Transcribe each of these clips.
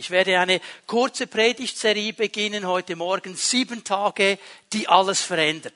Ich werde eine kurze Predigtserie beginnen heute Morgen. Sieben Tage, die alles verändern.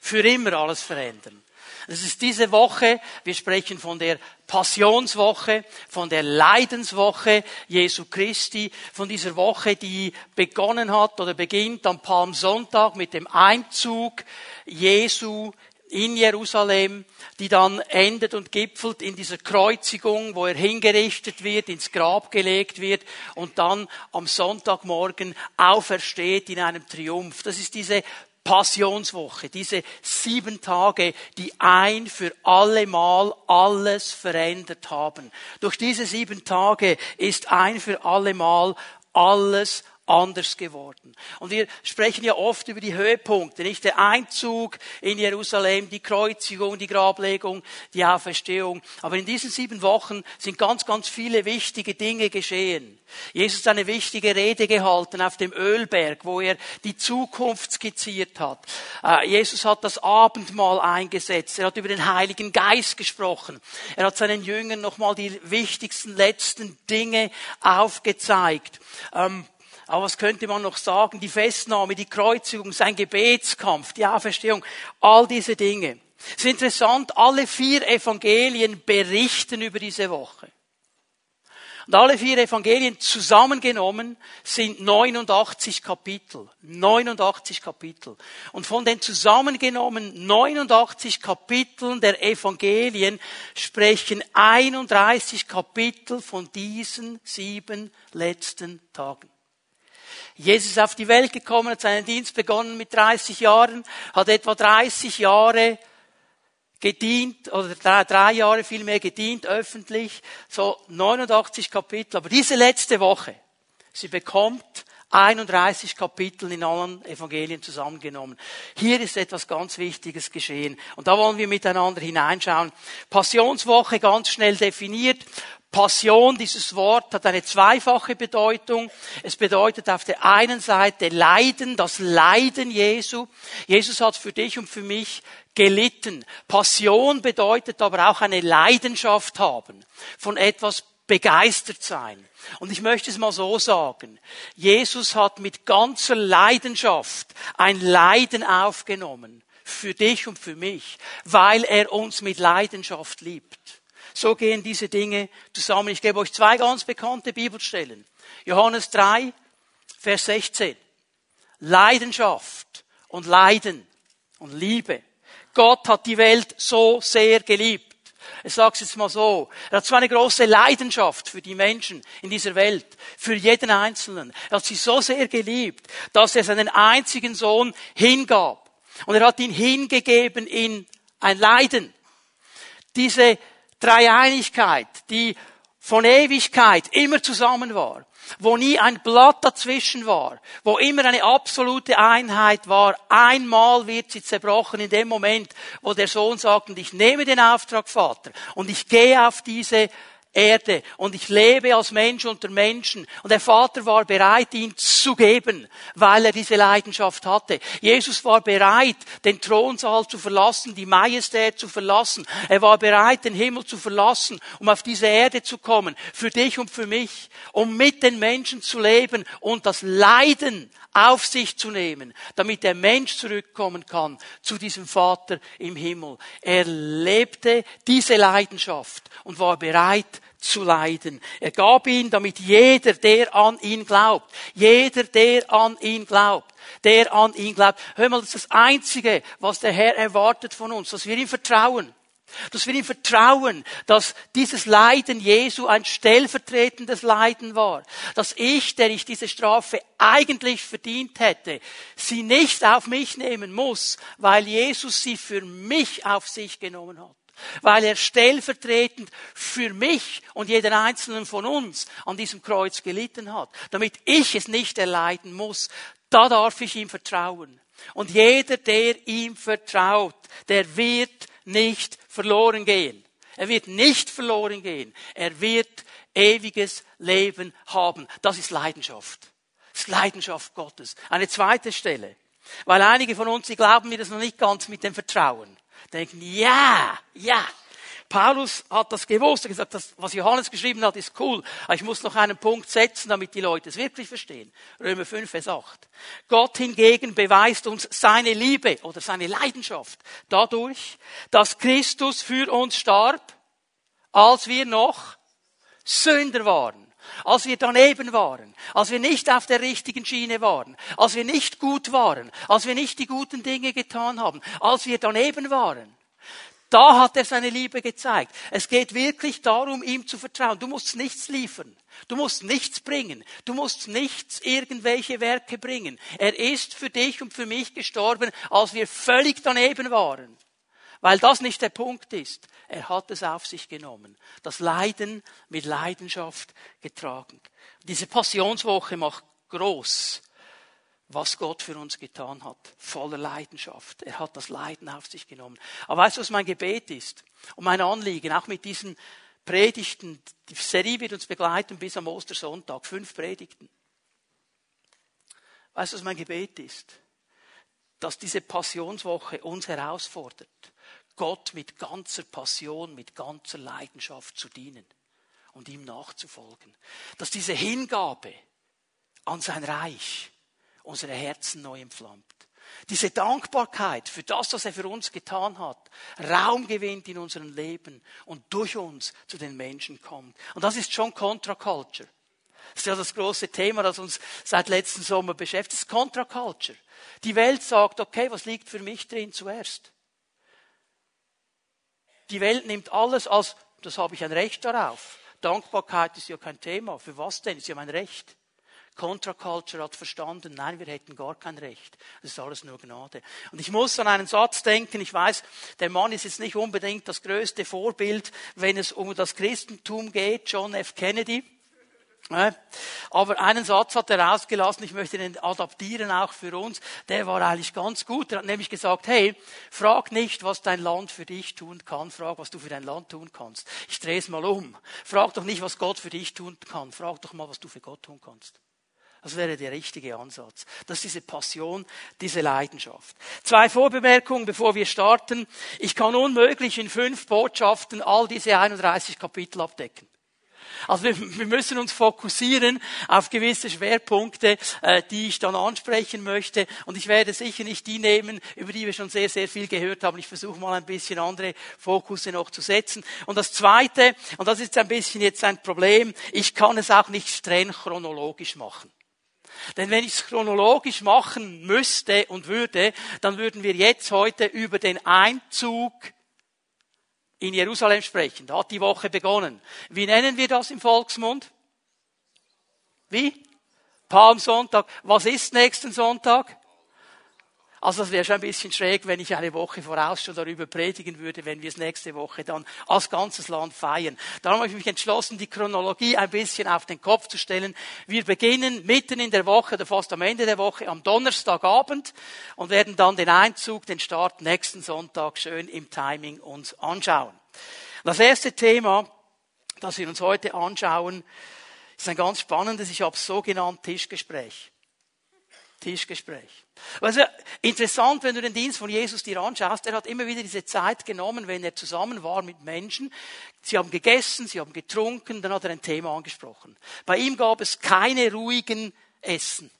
Für immer alles verändern. Es ist diese Woche, wir sprechen von der Passionswoche, von der Leidenswoche Jesu Christi, von dieser Woche, die begonnen hat oder beginnt am Palmsonntag mit dem Einzug Jesu in Jerusalem, die dann endet und gipfelt in dieser Kreuzigung, wo er hingerichtet wird, ins Grab gelegt wird und dann am Sonntagmorgen aufersteht in einem Triumph. Das ist diese Passionswoche, diese sieben Tage, die ein für alle Mal alles verändert haben. Durch diese sieben Tage ist ein für alle Mal alles anders geworden. Und wir sprechen ja oft über die Höhepunkte, nicht der Einzug in Jerusalem, die Kreuzigung, die Grablegung, die Auferstehung. Aber in diesen sieben Wochen sind ganz, ganz viele wichtige Dinge geschehen. Jesus hat eine wichtige Rede gehalten auf dem Ölberg, wo er die Zukunft skizziert hat. Äh, Jesus hat das Abendmahl eingesetzt. Er hat über den Heiligen Geist gesprochen. Er hat seinen Jüngern nochmal die wichtigsten letzten Dinge aufgezeigt. Aber was könnte man noch sagen? Die Festnahme, die Kreuzigung, sein Gebetskampf, die Auferstehung, all diese Dinge. Es ist interessant, alle vier Evangelien berichten über diese Woche. Und alle vier Evangelien zusammengenommen sind 89 Kapitel. 89 Kapitel. Und von den zusammengenommen 89 Kapiteln der Evangelien sprechen 31 Kapitel von diesen sieben letzten Tagen. Jesus ist auf die Welt gekommen, hat seinen Dienst begonnen mit 30 Jahren, hat etwa 30 Jahre gedient, oder drei, drei Jahre vielmehr gedient, öffentlich, so 89 Kapitel. Aber diese letzte Woche, sie bekommt 31 Kapitel in allen Evangelien zusammengenommen. Hier ist etwas ganz Wichtiges geschehen. Und da wollen wir miteinander hineinschauen. Passionswoche ganz schnell definiert. Passion, dieses Wort hat eine zweifache Bedeutung. Es bedeutet auf der einen Seite Leiden, das Leiden Jesu. Jesus hat für dich und für mich gelitten. Passion bedeutet aber auch eine Leidenschaft haben, von etwas begeistert sein. Und ich möchte es mal so sagen. Jesus hat mit ganzer Leidenschaft ein Leiden aufgenommen. Für dich und für mich. Weil er uns mit Leidenschaft liebt. So gehen diese Dinge zusammen. Ich gebe euch zwei ganz bekannte Bibelstellen. Johannes 3, Vers 16. Leidenschaft und Leiden und Liebe. Gott hat die Welt so sehr geliebt. Ich sage es jetzt mal so. Er hat so eine große Leidenschaft für die Menschen in dieser Welt, für jeden Einzelnen. Er hat sie so sehr geliebt, dass er seinen einzigen Sohn hingab. Und er hat ihn hingegeben in ein Leiden. Diese Dreieinigkeit, die von Ewigkeit immer zusammen war, wo nie ein Blatt dazwischen war, wo immer eine absolute Einheit war. Einmal wird sie zerbrochen in dem Moment, wo der Sohn sagt, und ich nehme den Auftrag, Vater, und ich gehe auf diese Erde und ich lebe als Mensch unter Menschen. Und der Vater war bereit, ihn zu geben, weil er diese Leidenschaft hatte. Jesus war bereit, den Thronsaal zu verlassen, die Majestät zu verlassen. Er war bereit, den Himmel zu verlassen, um auf diese Erde zu kommen, für dich und für mich, um mit den Menschen zu leben und das Leiden auf sich zu nehmen, damit der Mensch zurückkommen kann zu diesem Vater im Himmel. Er lebte diese Leidenschaft und war bereit zu leiden. Er gab ihn, damit jeder, der an ihn glaubt, jeder, der an ihn glaubt, der an ihn glaubt. Hör mal, das ist das Einzige, was der Herr erwartet von uns, dass wir ihm vertrauen. Dass wir ihm vertrauen, dass dieses Leiden Jesu ein stellvertretendes Leiden war. Dass ich, der ich diese Strafe eigentlich verdient hätte, sie nicht auf mich nehmen muss, weil Jesus sie für mich auf sich genommen hat. Weil er stellvertretend für mich und jeden einzelnen von uns an diesem Kreuz gelitten hat. Damit ich es nicht erleiden muss. Da darf ich ihm vertrauen. Und jeder, der ihm vertraut, der wird nicht verloren gehen. Er wird nicht verloren gehen. Er wird ewiges Leben haben. Das ist Leidenschaft. Das ist Leidenschaft Gottes. Eine zweite Stelle. Weil einige von uns, die glauben mir das noch nicht ganz mit dem Vertrauen. Denken, ja, ja. Paulus hat das gewusst. Er hat gesagt, das, was Johannes geschrieben hat, ist cool. Aber ich muss noch einen Punkt setzen, damit die Leute es wirklich verstehen. Römer 5, Vers 8. Gott hingegen beweist uns seine Liebe oder seine Leidenschaft dadurch, dass Christus für uns starb, als wir noch Sünder waren als wir daneben waren, als wir nicht auf der richtigen Schiene waren, als wir nicht gut waren, als wir nicht die guten Dinge getan haben, als wir daneben waren. Da hat er seine Liebe gezeigt. Es geht wirklich darum, ihm zu vertrauen. Du musst nichts liefern. Du musst nichts bringen. Du musst nichts irgendwelche Werke bringen. Er ist für dich und für mich gestorben, als wir völlig daneben waren. Weil das nicht der Punkt ist. Er hat es auf sich genommen. Das Leiden mit Leidenschaft getragen. Diese Passionswoche macht groß, was Gott für uns getan hat. Voller Leidenschaft. Er hat das Leiden auf sich genommen. Aber weißt du, was mein Gebet ist? Und mein Anliegen, auch mit diesen Predigten, die Serie wird uns begleiten bis am Ostersonntag. Fünf Predigten. Weißt du, was mein Gebet ist? Dass diese Passionswoche uns herausfordert Gott mit ganzer Passion, mit ganzer Leidenschaft zu dienen und ihm nachzufolgen. Dass diese Hingabe an sein Reich unsere Herzen neu entflammt. Diese Dankbarkeit für das, was er für uns getan hat, Raum gewinnt in unserem Leben und durch uns zu den Menschen kommt. Und das ist schon Contra-Culture. Das ist ja das große Thema, das uns seit letzten Sommer beschäftigt. Das ist Contra-Culture. Die Welt sagt, okay, was liegt für mich drin zuerst? Die Welt nimmt alles als, das habe ich ein Recht darauf. Dankbarkeit ist ja kein Thema. Für was denn? Ist ja mein Recht. Contra-Culture hat verstanden, nein, wir hätten gar kein Recht. Das ist alles nur Gnade. Und ich muss an einen Satz denken, ich weiß, der Mann ist jetzt nicht unbedingt das größte Vorbild, wenn es um das Christentum geht, John F. Kennedy. Aber einen Satz hat er rausgelassen, ich möchte den adaptieren auch für uns, der war eigentlich ganz gut. Er hat nämlich gesagt, hey, frag nicht, was dein Land für dich tun kann, frag, was du für dein Land tun kannst. Ich drehe es mal um. Frag doch nicht, was Gott für dich tun kann, frag doch mal, was du für Gott tun kannst. Das wäre der richtige Ansatz. Das ist diese Passion, diese Leidenschaft. Zwei Vorbemerkungen, bevor wir starten. Ich kann unmöglich in fünf Botschaften all diese 31 Kapitel abdecken. Also wir, müssen uns fokussieren auf gewisse Schwerpunkte, äh, die ich dann ansprechen möchte. Und ich werde sicher nicht die nehmen, über die wir schon sehr, sehr viel gehört haben. Ich versuche mal ein bisschen andere Fokusse noch zu setzen. Und das Zweite, und das ist ein bisschen jetzt ein Problem, ich kann es auch nicht streng chronologisch machen. Denn wenn ich es chronologisch machen müsste und würde, dann würden wir jetzt heute über den Einzug in Jerusalem sprechen. Da hat die Woche begonnen. Wie nennen wir das im Volksmund? Wie? Palmsonntag. Was ist nächsten Sonntag? Also das wäre schon ein bisschen schräg, wenn ich eine Woche voraus schon darüber predigen würde, wenn wir es nächste Woche dann als ganzes Land feiern. Darum habe ich mich entschlossen, die Chronologie ein bisschen auf den Kopf zu stellen. Wir beginnen mitten in der Woche oder fast am Ende der Woche am Donnerstagabend und werden dann den Einzug, den Start nächsten Sonntag schön im Timing uns anschauen. Das erste Thema, das wir uns heute anschauen, ist ein ganz spannendes, ich habe es so genannt, Tischgespräch. Tischgespräch. Also interessant, wenn du den Dienst von Jesus dir anschaust, er hat immer wieder diese Zeit genommen, wenn er zusammen war mit Menschen. Sie haben gegessen, sie haben getrunken, dann hat er ein Thema angesprochen. Bei ihm gab es keine ruhigen Essen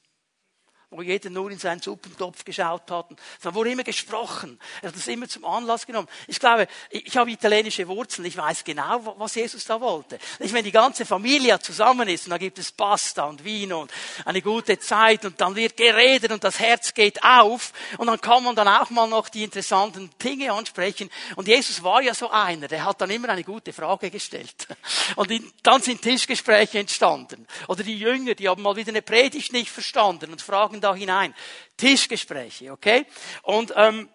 wo jeder nur in seinen Suppentopf geschaut hat. Es wurde immer gesprochen. Er hat das immer zum Anlass genommen. Ich glaube, ich habe italienische Wurzeln. Ich weiß genau, was Jesus da wollte. Wenn die ganze Familie zusammen ist und da gibt es Pasta und Wein und eine gute Zeit und dann wird geredet und das Herz geht auf und dann kann man dann auch mal noch die interessanten Dinge ansprechen. Und Jesus war ja so einer, der hat dann immer eine gute Frage gestellt. Und dann sind Tischgespräche entstanden. Oder die Jünger, die haben mal wieder eine Predigt nicht verstanden und fragen da hinein. Tischgespräche, okay? Und ähm,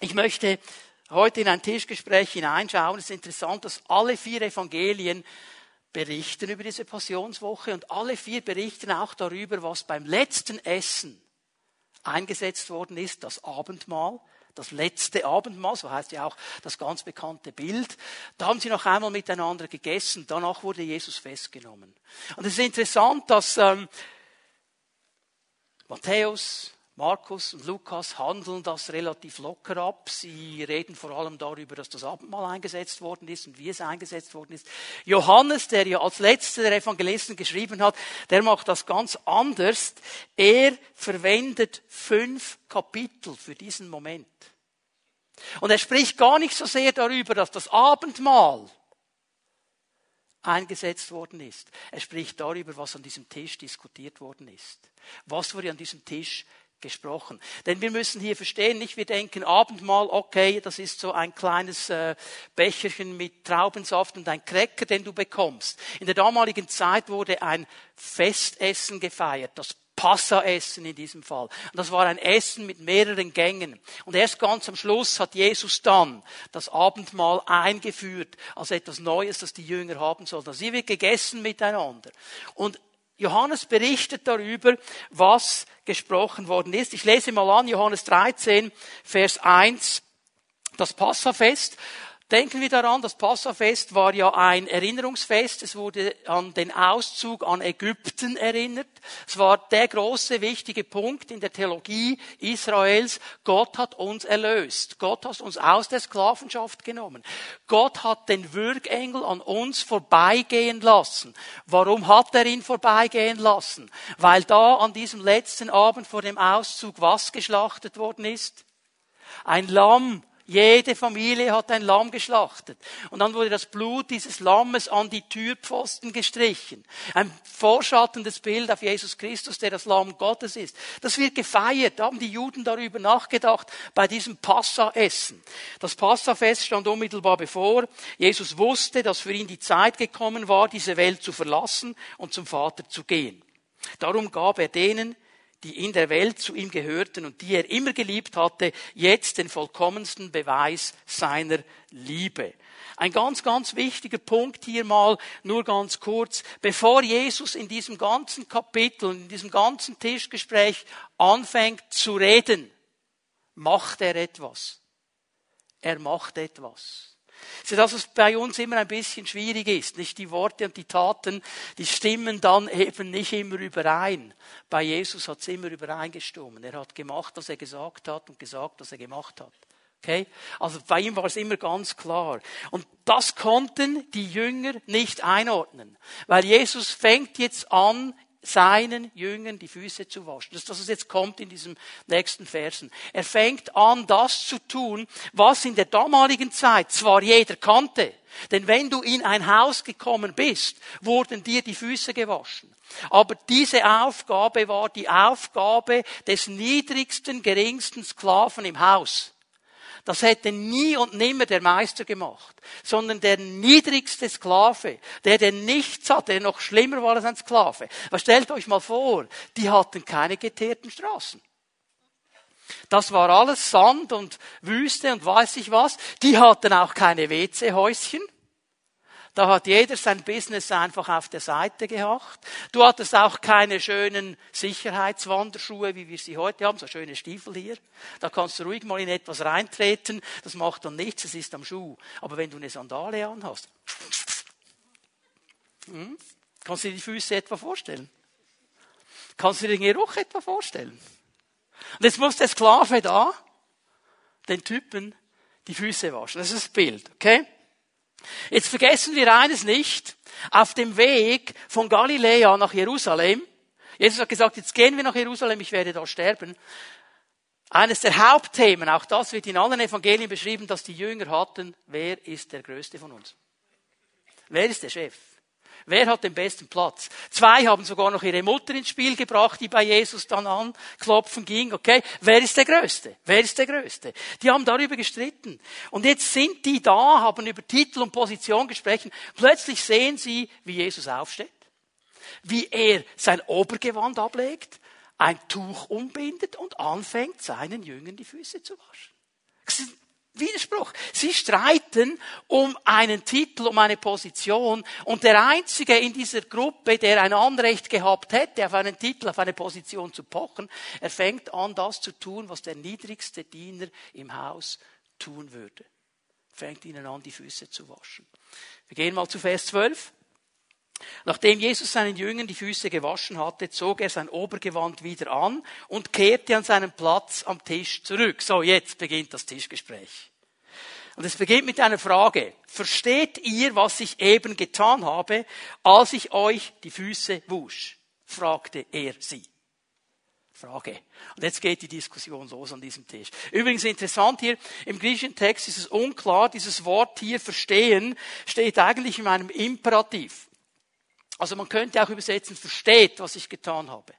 ich möchte heute in ein Tischgespräch hineinschauen. Es ist interessant, dass alle vier Evangelien berichten über diese Passionswoche und alle vier berichten auch darüber, was beim letzten Essen eingesetzt worden ist, das Abendmahl, das letzte Abendmahl, so heißt ja auch das ganz bekannte Bild. Da haben sie noch einmal miteinander gegessen, danach wurde Jesus festgenommen. Und es ist interessant, dass ähm, Matthäus, Markus und Lukas handeln das relativ locker ab. Sie reden vor allem darüber, dass das Abendmahl eingesetzt worden ist und wie es eingesetzt worden ist. Johannes, der ja als letzter der Evangelisten geschrieben hat, der macht das ganz anders. Er verwendet fünf Kapitel für diesen Moment. Und er spricht gar nicht so sehr darüber, dass das Abendmahl eingesetzt worden ist. Er spricht darüber, was an diesem Tisch diskutiert worden ist. Was wurde an diesem Tisch gesprochen. Denn wir müssen hier verstehen, nicht wir denken Abendmahl, okay, das ist so ein kleines äh, Becherchen mit Traubensaft und ein Cracker, den du bekommst. In der damaligen Zeit wurde ein Festessen gefeiert, das Passaessen in diesem Fall. Und das war ein Essen mit mehreren Gängen. Und erst ganz am Schluss hat Jesus dann das Abendmahl eingeführt als etwas Neues, das die Jünger haben sollten. Also sie wird gegessen miteinander. Und Johannes berichtet darüber, was gesprochen worden ist. Ich lese mal an, Johannes 13, Vers 1, das Passafest. Denken wir daran, das Passafest war ja ein Erinnerungsfest. Es wurde an den Auszug an Ägypten erinnert. Es war der große, wichtige Punkt in der Theologie Israels. Gott hat uns erlöst. Gott hat uns aus der Sklavenschaft genommen. Gott hat den Würgengel an uns vorbeigehen lassen. Warum hat er ihn vorbeigehen lassen? Weil da an diesem letzten Abend vor dem Auszug was geschlachtet worden ist? Ein Lamm jede Familie hat ein Lamm geschlachtet. Und dann wurde das Blut dieses Lammes an die Türpfosten gestrichen. Ein vorschattendes Bild auf Jesus Christus, der das Lamm Gottes ist. Das wird gefeiert. Da haben die Juden darüber nachgedacht bei diesem Passa-Essen. Das Passafest stand unmittelbar bevor. Jesus wusste, dass für ihn die Zeit gekommen war, diese Welt zu verlassen und zum Vater zu gehen. Darum gab er denen, die in der Welt zu ihm gehörten und die er immer geliebt hatte, jetzt den vollkommensten Beweis seiner Liebe. Ein ganz, ganz wichtiger Punkt hier mal, nur ganz kurz. Bevor Jesus in diesem ganzen Kapitel, in diesem ganzen Tischgespräch anfängt zu reden, macht er etwas. Er macht etwas. So dass es bei uns immer ein bisschen schwierig ist. Nicht die Worte und die Taten, die stimmen dann eben nicht immer überein. Bei Jesus hat es immer übereingestimmt. Er hat gemacht, was er gesagt hat und gesagt, was er gemacht hat. Okay? Also bei ihm war es immer ganz klar. Und das konnten die Jünger nicht einordnen. Weil Jesus fängt jetzt an, seinen Jüngern die Füße zu waschen. Das ist das, was jetzt kommt in diesem nächsten Versen. Er fängt an, das zu tun, was in der damaligen Zeit zwar jeder kannte, denn wenn du in ein Haus gekommen bist, wurden dir die Füße gewaschen. Aber diese Aufgabe war die Aufgabe des niedrigsten, geringsten Sklaven im Haus. Das hätte nie und nimmer der Meister gemacht, sondern der niedrigste Sklave, der den nichts hatte, der noch schlimmer war als ein Sklave. Aber stellt euch mal vor, die hatten keine geteerten Straßen. Das war alles Sand und Wüste und weiß ich was. Die hatten auch keine WC-Häuschen. Da hat jeder sein Business einfach auf der Seite gehabt. Du hattest auch keine schönen Sicherheitswanderschuhe, wie wir sie heute haben, so schöne Stiefel hier. Da kannst du ruhig mal in etwas reintreten. Das macht dann nichts, es ist am Schuh. Aber wenn du eine Sandale anhast, hm? kannst du dir die Füße etwa vorstellen? Kannst du dir den Geruch etwa vorstellen? Und jetzt muss der Sklave da den Typen die Füße waschen. Das ist das Bild, okay? Jetzt vergessen wir eines nicht. Auf dem Weg von Galiläa nach Jerusalem, Jesus hat gesagt, jetzt gehen wir nach Jerusalem, ich werde da sterben. Eines der Hauptthemen, auch das wird in allen Evangelien beschrieben, dass die Jünger hatten, wer ist der Größte von uns? Wer ist der Chef? Wer hat den besten Platz? Zwei haben sogar noch ihre Mutter ins Spiel gebracht, die bei Jesus dann anklopfen ging. Okay, wer ist der Größte? Wer ist der Größte? Die haben darüber gestritten. Und jetzt sind die da, haben über Titel und Position gesprochen. Plötzlich sehen sie, wie Jesus aufsteht, wie er sein Obergewand ablegt, ein Tuch umbindet und anfängt, seinen Jüngern die Füße zu waschen. Widerspruch. Sie streiten um einen Titel, um eine Position und der Einzige in dieser Gruppe, der ein Anrecht gehabt hätte, auf einen Titel, auf eine Position zu pochen, er fängt an, das zu tun, was der niedrigste Diener im Haus tun würde. Fängt ihnen an, die Füße zu waschen. Wir gehen mal zu Vers 12. Nachdem Jesus seinen Jüngern die Füße gewaschen hatte, zog er sein Obergewand wieder an und kehrte an seinen Platz am Tisch zurück. So, jetzt beginnt das Tischgespräch. Und es beginnt mit einer Frage. Versteht ihr, was ich eben getan habe, als ich euch die Füße wusch? fragte er sie. Frage. Und jetzt geht die Diskussion los an diesem Tisch. Übrigens interessant hier, im griechischen Text ist es unklar, dieses Wort hier verstehen steht eigentlich in einem Imperativ. Also man könnte auch übersetzen, versteht, was ich getan habe.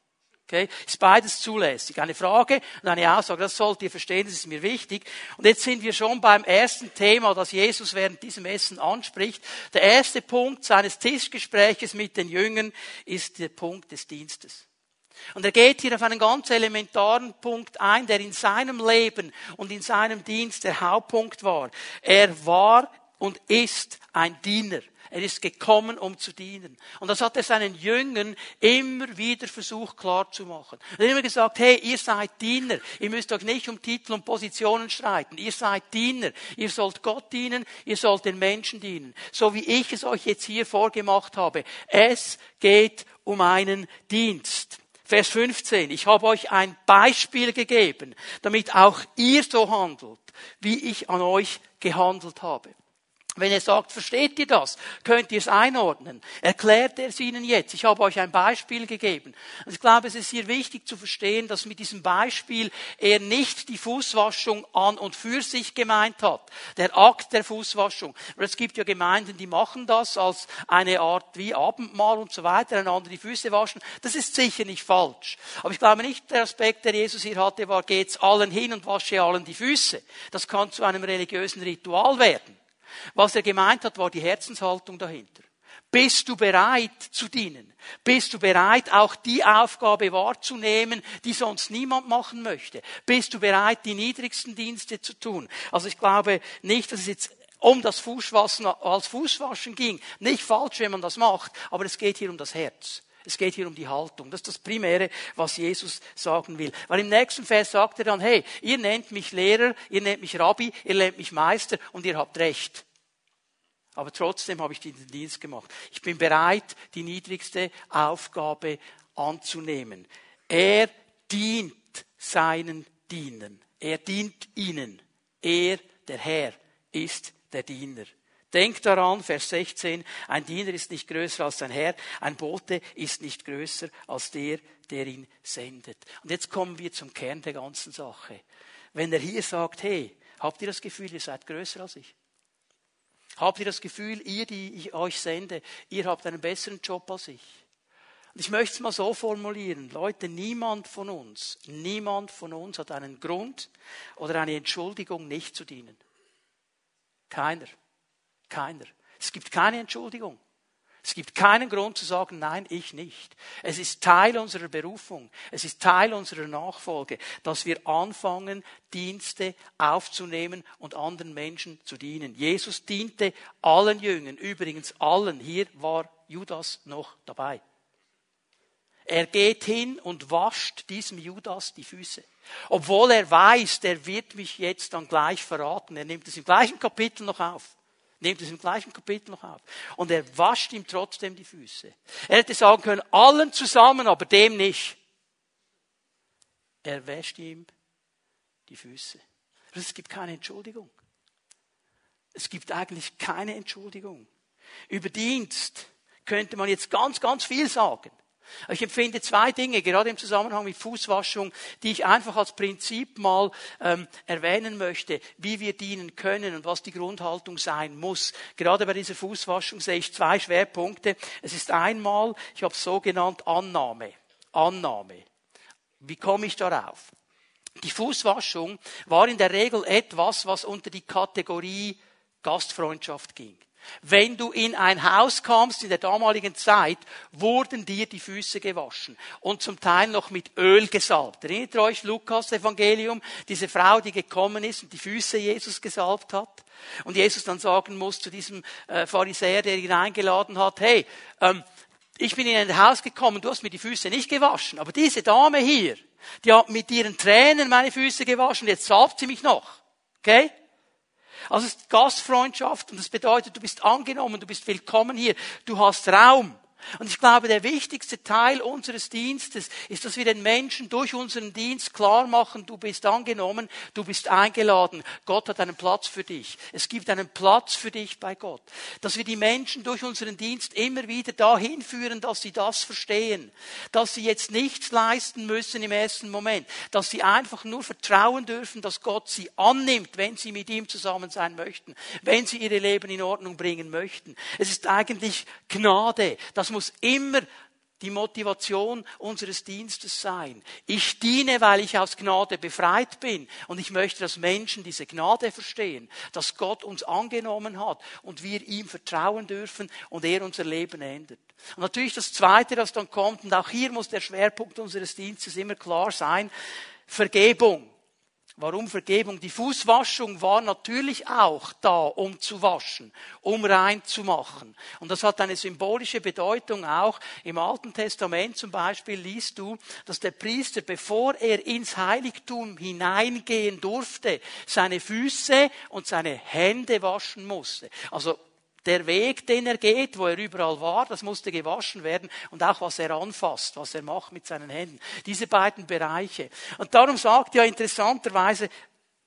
Okay? Ist beides zulässig. Eine Frage und eine Aussage. Das sollt ihr verstehen, das ist mir wichtig. Und jetzt sind wir schon beim ersten Thema, das Jesus während diesem Essen anspricht. Der erste Punkt seines Tischgespräches mit den Jüngern ist der Punkt des Dienstes. Und er geht hier auf einen ganz elementaren Punkt ein, der in seinem Leben und in seinem Dienst der Hauptpunkt war. Er war und ist ein Diener. Er ist gekommen, um zu dienen. Und das hat er seinen Jüngern immer wieder versucht klarzumachen. Er hat immer gesagt, hey, ihr seid Diener. Ihr müsst euch nicht um Titel und Positionen streiten. Ihr seid Diener. Ihr sollt Gott dienen. Ihr sollt den Menschen dienen. So wie ich es euch jetzt hier vorgemacht habe. Es geht um einen Dienst. Vers 15. Ich habe euch ein Beispiel gegeben, damit auch ihr so handelt, wie ich an euch gehandelt habe. Wenn er sagt, versteht ihr das? Könnt ihr es einordnen? Erklärt er es ihnen jetzt. Ich habe euch ein Beispiel gegeben. Und ich glaube, es ist hier wichtig zu verstehen, dass mit diesem Beispiel er nicht die Fußwaschung an und für sich gemeint hat. Der Akt der Fußwaschung. Es gibt ja Gemeinden, die machen das als eine Art wie Abendmahl und so weiter, einander die Füße waschen. Das ist sicher nicht falsch. Aber ich glaube nicht, der Aspekt, der Jesus hier hatte, war, geht's allen hin und wasche allen die Füße. Das kann zu einem religiösen Ritual werden. Was er gemeint hat, war die Herzenshaltung dahinter. Bist du bereit zu dienen? Bist du bereit, auch die Aufgabe wahrzunehmen, die sonst niemand machen möchte? Bist du bereit, die niedrigsten Dienste zu tun? Also ich glaube nicht, dass es jetzt um das Fußwaschen als Fußwaschen ging. Nicht falsch, wenn man das macht, aber es geht hier um das Herz. Es geht hier um die Haltung. Das ist das Primäre, was Jesus sagen will. Weil im nächsten Vers sagt er dann, hey, ihr nennt mich Lehrer, ihr nennt mich Rabbi, ihr nennt mich Meister und ihr habt recht. Aber trotzdem habe ich diesen Dienst gemacht. Ich bin bereit, die niedrigste Aufgabe anzunehmen. Er dient seinen Dienern. Er dient ihnen. Er, der Herr, ist der Diener. Denkt daran, Vers 16, ein Diener ist nicht größer als sein Herr, ein Bote ist nicht größer als der, der ihn sendet. Und jetzt kommen wir zum Kern der ganzen Sache. Wenn er hier sagt, hey, habt ihr das Gefühl, ihr seid größer als ich? Habt ihr das Gefühl, ihr, die ich euch sende, ihr habt einen besseren Job als ich? Und ich möchte es mal so formulieren. Leute, niemand von uns, niemand von uns hat einen Grund oder eine Entschuldigung, nicht zu dienen. Keiner. Keiner. Es gibt keine Entschuldigung. Es gibt keinen Grund zu sagen, nein, ich nicht. Es ist Teil unserer Berufung. Es ist Teil unserer Nachfolge, dass wir anfangen, Dienste aufzunehmen und anderen Menschen zu dienen. Jesus diente allen Jüngern, übrigens allen. Hier war Judas noch dabei. Er geht hin und wascht diesem Judas die Füße. Obwohl er weiß, der wird mich jetzt dann gleich verraten. Er nimmt es im gleichen Kapitel noch auf. Nehmt es im gleichen Kapitel noch auf. Und er wascht ihm trotzdem die Füße. Er hätte sagen können, allen zusammen, aber dem nicht. Er wäscht ihm die Füße. Es gibt keine Entschuldigung. Es gibt eigentlich keine Entschuldigung. Über Dienst könnte man jetzt ganz, ganz viel sagen. Ich empfinde zwei Dinge, gerade im Zusammenhang mit Fußwaschung, die ich einfach als Prinzip mal ähm, erwähnen möchte, wie wir dienen können und was die Grundhaltung sein muss. Gerade bei dieser Fußwaschung sehe ich zwei Schwerpunkte. Es ist einmal, ich habe es so genannt, Annahme. Annahme. Wie komme ich darauf? Die Fußwaschung war in der Regel etwas, was unter die Kategorie Gastfreundschaft ging. Wenn du in ein Haus kamst in der damaligen Zeit, wurden dir die Füße gewaschen und zum Teil noch mit Öl gesalbt. Erinnert ihr euch Lukas Evangelium, diese Frau, die gekommen ist und die Füße Jesus gesalbt hat? Und Jesus dann sagen muss zu diesem äh, Pharisäer, der ihn eingeladen hat, hey, ähm, ich bin in ein Haus gekommen, du hast mir die Füße nicht gewaschen, aber diese Dame hier, die hat mit ihren Tränen meine Füße gewaschen, jetzt salbt sie mich noch. Okay? Also es ist Gastfreundschaft und das bedeutet, du bist angenommen, du bist willkommen hier, du hast Raum. Und ich glaube, der wichtigste Teil unseres Dienstes ist, dass wir den Menschen durch unseren Dienst klar machen, du bist angenommen, du bist eingeladen, Gott hat einen Platz für dich. Es gibt einen Platz für dich bei Gott. Dass wir die Menschen durch unseren Dienst immer wieder dahin führen, dass sie das verstehen, dass sie jetzt nichts leisten müssen im ersten Moment, dass sie einfach nur vertrauen dürfen, dass Gott sie annimmt, wenn sie mit ihm zusammen sein möchten, wenn sie ihre Leben in Ordnung bringen möchten. Es ist eigentlich Gnade. Das muss immer die Motivation unseres Dienstes sein. Ich diene, weil ich aus Gnade befreit bin und ich möchte, dass Menschen diese Gnade verstehen, dass Gott uns angenommen hat und wir ihm vertrauen dürfen und er unser Leben ändert. Und natürlich das Zweite, das dann kommt, und auch hier muss der Schwerpunkt unseres Dienstes immer klar sein, Vergebung. Warum Vergebung? Die Fußwaschung war natürlich auch da, um zu waschen, um rein zu machen. Und das hat eine symbolische Bedeutung auch. Im Alten Testament zum Beispiel liest du, dass der Priester, bevor er ins Heiligtum hineingehen durfte, seine Füße und seine Hände waschen musste. Also der Weg, den er geht, wo er überall war, das musste gewaschen werden und auch was er anfasst, was er macht mit seinen Händen. Diese beiden Bereiche. Und darum sagt ja interessanterweise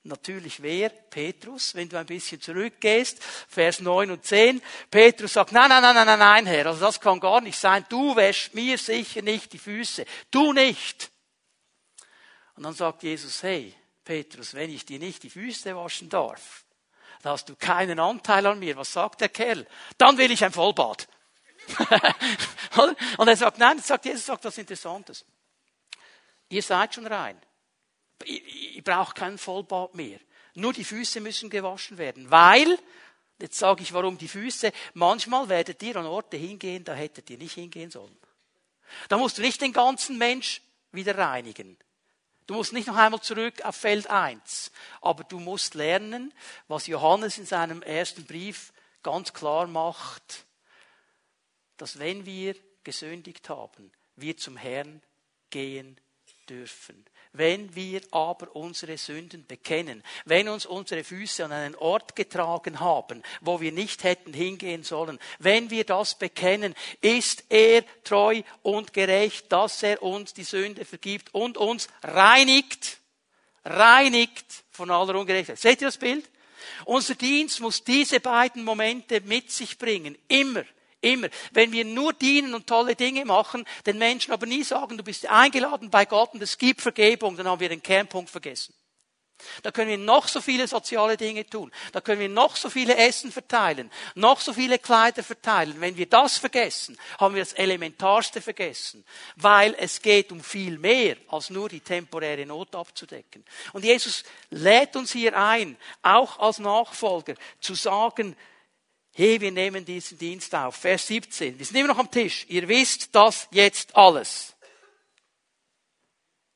Natürlich wer? Petrus, wenn du ein bisschen zurückgehst, Vers 9 und 10. Petrus sagt, nein, nein, nein, nein, nein, Herr, also das kann gar nicht sein. Du wäschst mir sicher nicht die Füße. Du nicht. Und dann sagt Jesus, hey, Petrus, wenn ich dir nicht die Füße waschen darf, da hast du keinen Anteil an mir. Was sagt der Kerl? Dann will ich ein Vollbad. und er sagt, nein, sagt, Jesus sagt was Interessantes. Ihr seid schon rein. Ihr braucht kein Vollbad mehr. Nur die Füße müssen gewaschen werden, weil, jetzt sage ich warum die Füße, manchmal werdet ihr an Orte hingehen, da hättet ihr nicht hingehen sollen. Da musst du nicht den ganzen Mensch wieder reinigen. Du musst nicht noch einmal zurück auf Feld 1, aber du musst lernen, was Johannes in seinem ersten Brief ganz klar macht, dass wenn wir gesündigt haben, wir zum Herrn gehen dürfen. Wenn wir aber unsere Sünden bekennen, wenn uns unsere Füße an einen Ort getragen haben, wo wir nicht hätten hingehen sollen, wenn wir das bekennen, ist er treu und gerecht, dass er uns die Sünde vergibt und uns reinigt, reinigt von aller Ungerechtigkeit. Seht ihr das Bild? Unser Dienst muss diese beiden Momente mit sich bringen, immer. Immer. Wenn wir nur dienen und tolle Dinge machen, den Menschen aber nie sagen, du bist eingeladen bei Gott und es gibt Vergebung, dann haben wir den Kernpunkt vergessen. Da können wir noch so viele soziale Dinge tun. Da können wir noch so viele Essen verteilen, noch so viele Kleider verteilen. Wenn wir das vergessen, haben wir das Elementarste vergessen. Weil es geht um viel mehr, als nur die temporäre Not abzudecken. Und Jesus lädt uns hier ein, auch als Nachfolger, zu sagen, hey, wir nehmen diesen Dienst auf. Vers 17. Wir sind immer noch am Tisch. Ihr wisst das jetzt alles.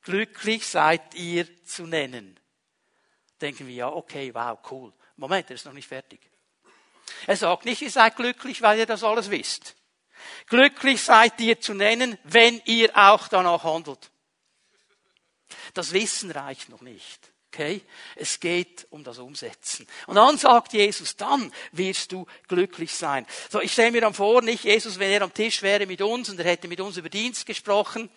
Glücklich seid ihr zu nennen. Denken wir, ja, okay, wow, cool. Moment, er ist noch nicht fertig. Er sagt nicht, ihr seid glücklich, weil ihr das alles wisst. Glücklich seid ihr zu nennen, wenn ihr auch danach handelt. Das Wissen reicht noch nicht. Okay? Es geht um das Umsetzen. Und dann sagt Jesus, dann wirst du glücklich sein. So, ich stelle mir dann vor, nicht Jesus, wenn er am Tisch wäre mit uns und er hätte mit uns über Dienst gesprochen,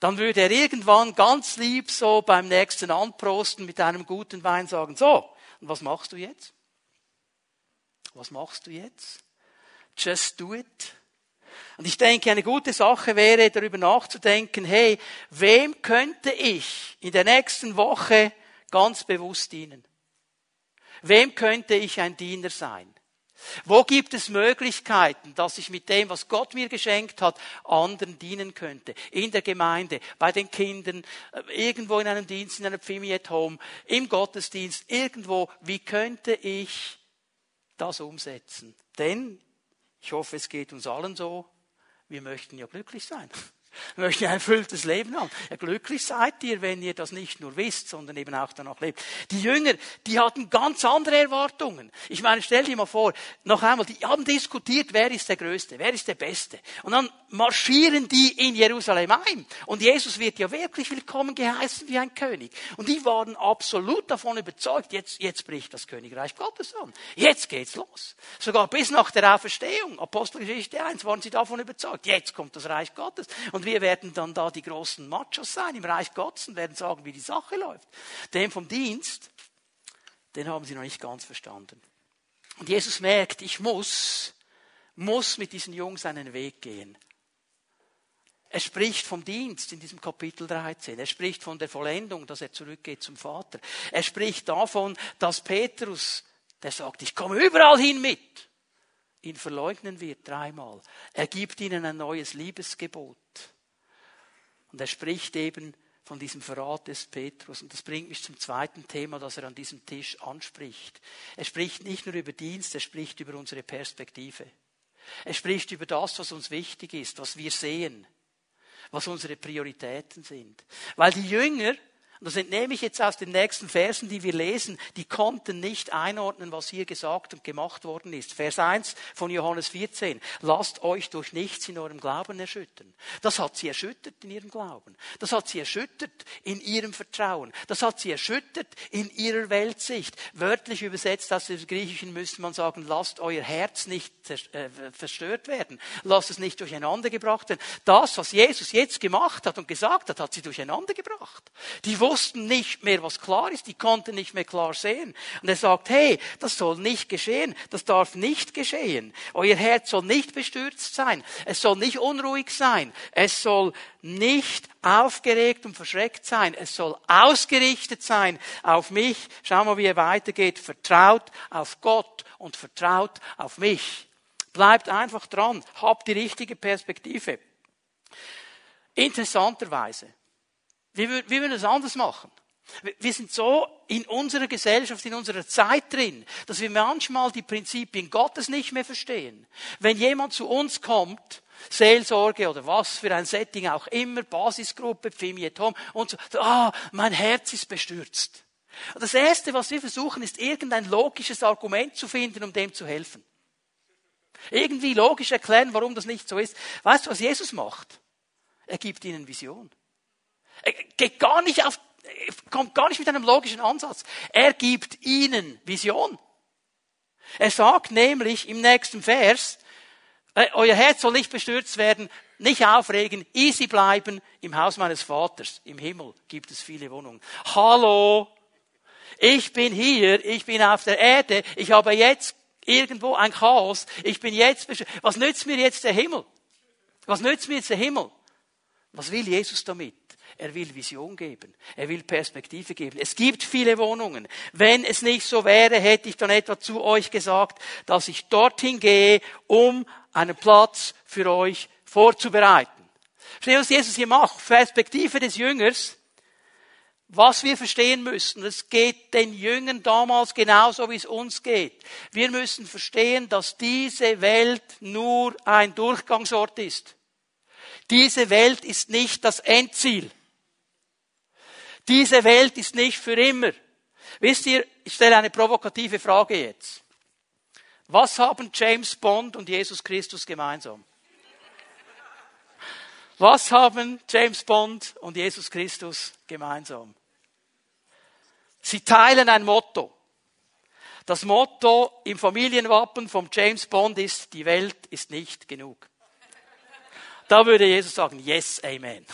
dann würde er irgendwann ganz lieb so beim nächsten Anprosten mit einem guten Wein sagen, so, und was machst du jetzt? Was machst du jetzt? Just do it. Und ich denke, eine gute Sache wäre, darüber nachzudenken, hey, wem könnte ich in der nächsten Woche ganz bewusst dienen? Wem könnte ich ein Diener sein? Wo gibt es Möglichkeiten, dass ich mit dem, was Gott mir geschenkt hat, anderen dienen könnte? In der Gemeinde, bei den Kindern, äh, irgendwo in einem Dienst, in einer Pfimi at Home, im Gottesdienst, irgendwo. Wie könnte ich das umsetzen? Denn, ich hoffe, es geht uns allen so, wir möchten ja glücklich sein. Wir möchten ein erfülltes Leben haben. Ja, glücklich seid ihr, wenn ihr das nicht nur wisst, sondern eben auch danach lebt. Die Jünger, die hatten ganz andere Erwartungen. Ich meine, stell dir mal vor, noch einmal, die haben diskutiert, wer ist der Größte, wer ist der Beste. Und dann marschieren die in Jerusalem ein. Und Jesus wird ja wirklich willkommen geheißen wie ein König. Und die waren absolut davon überzeugt, jetzt, jetzt bricht das Königreich Gottes an. Jetzt geht's los. Sogar bis nach der Auferstehung, Apostelgeschichte 1, waren sie davon überzeugt. Jetzt kommt das Reich Gottes. Und wir werden dann da die großen Machos sein im Reich Gottes und werden sagen, wie die Sache läuft. Den vom Dienst, den haben sie noch nicht ganz verstanden. Und Jesus merkt, ich muss, muss mit diesen Jungs einen Weg gehen. Er spricht vom Dienst in diesem Kapitel 13. Er spricht von der Vollendung, dass er zurückgeht zum Vater. Er spricht davon, dass Petrus, der sagt, ich komme überall hin mit, ihn verleugnen wird dreimal. Er gibt ihnen ein neues Liebesgebot. Und er spricht eben von diesem Verrat des Petrus. Und das bringt mich zum zweiten Thema, das er an diesem Tisch anspricht. Er spricht nicht nur über Dienst, er spricht über unsere Perspektive. Er spricht über das, was uns wichtig ist, was wir sehen was unsere Prioritäten sind. Weil die Jünger und das entnehme ich jetzt aus den nächsten Versen, die wir lesen. Die konnten nicht einordnen, was hier gesagt und gemacht worden ist. Vers 1 von Johannes 14. Lasst euch durch nichts in eurem Glauben erschüttern. Das hat sie erschüttert in ihrem Glauben. Das hat sie erschüttert in ihrem Vertrauen. Das hat sie erschüttert in ihrer Weltsicht. Wörtlich übersetzt aus dem Griechischen müsste man sagen, lasst euer Herz nicht äh, verstört werden. Lasst es nicht durcheinander gebracht werden. Das, was Jesus jetzt gemacht hat und gesagt hat, hat sie durcheinander gebracht. Die wussten nicht mehr, was klar ist, die konnten nicht mehr klar sehen. Und er sagt, hey, das soll nicht geschehen, das darf nicht geschehen. Euer Herz soll nicht bestürzt sein, es soll nicht unruhig sein, es soll nicht aufgeregt und verschreckt sein, es soll ausgerichtet sein auf mich. Schau mal, wie er weitergeht. Vertraut auf Gott und vertraut auf mich. Bleibt einfach dran, habt die richtige Perspektive. Interessanterweise, wie, wie würden wir es anders machen? Wir sind so in unserer Gesellschaft, in unserer Zeit drin, dass wir manchmal die Prinzipien Gottes nicht mehr verstehen. Wenn jemand zu uns kommt, Seelsorge oder was für ein Setting auch immer, Basisgruppe, Pfimiet Home und so, ah, mein Herz ist bestürzt. Das Erste, was wir versuchen, ist irgendein logisches Argument zu finden, um dem zu helfen. Irgendwie logisch erklären, warum das nicht so ist. Weißt du, was Jesus macht? Er gibt ihnen Vision. Geht gar nicht auf, kommt gar nicht mit einem logischen Ansatz. Er gibt ihnen Vision. Er sagt nämlich im nächsten Vers, äh, euer Herz soll nicht bestürzt werden, nicht aufregen, easy bleiben. Im Haus meines Vaters, im Himmel, gibt es viele Wohnungen. Hallo, ich bin hier, ich bin auf der Erde, ich habe jetzt irgendwo ein Chaos, ich bin jetzt, was nützt mir jetzt der Himmel? Was nützt mir jetzt der Himmel? Was will Jesus damit? Er will Vision geben. Er will Perspektive geben. Es gibt viele Wohnungen. Wenn es nicht so wäre, hätte ich dann etwa zu euch gesagt, dass ich dorthin gehe, um einen Platz für euch vorzubereiten. Verstehen, was Jesus hier macht? Perspektive des Jüngers. Was wir verstehen müssen, es geht den Jüngern damals genauso, wie es uns geht. Wir müssen verstehen, dass diese Welt nur ein Durchgangsort ist. Diese Welt ist nicht das Endziel. Diese Welt ist nicht für immer. Wisst ihr, ich stelle eine provokative Frage jetzt. Was haben James Bond und Jesus Christus gemeinsam? Was haben James Bond und Jesus Christus gemeinsam? Sie teilen ein Motto. Das Motto im Familienwappen vom James Bond ist, die Welt ist nicht genug. Da würde Jesus sagen, yes, amen.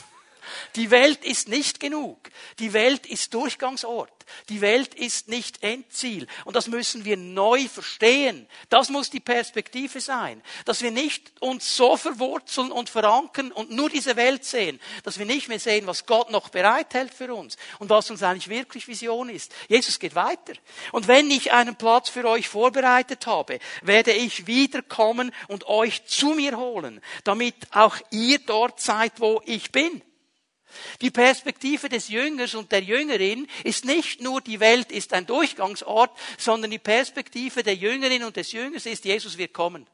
Die Welt ist nicht genug. Die Welt ist Durchgangsort. Die Welt ist nicht Endziel. Und das müssen wir neu verstehen. Das muss die Perspektive sein. Dass wir nicht uns so verwurzeln und verankern und nur diese Welt sehen. Dass wir nicht mehr sehen, was Gott noch bereithält für uns und was uns eigentlich wirklich Vision ist. Jesus geht weiter. Und wenn ich einen Platz für euch vorbereitet habe, werde ich wiederkommen und euch zu mir holen, damit auch ihr dort seid, wo ich bin. Die Perspektive des Jüngers und der Jüngerin ist nicht nur, die Welt ist ein Durchgangsort, sondern die Perspektive der Jüngerin und des Jüngers ist, Jesus wird kommen.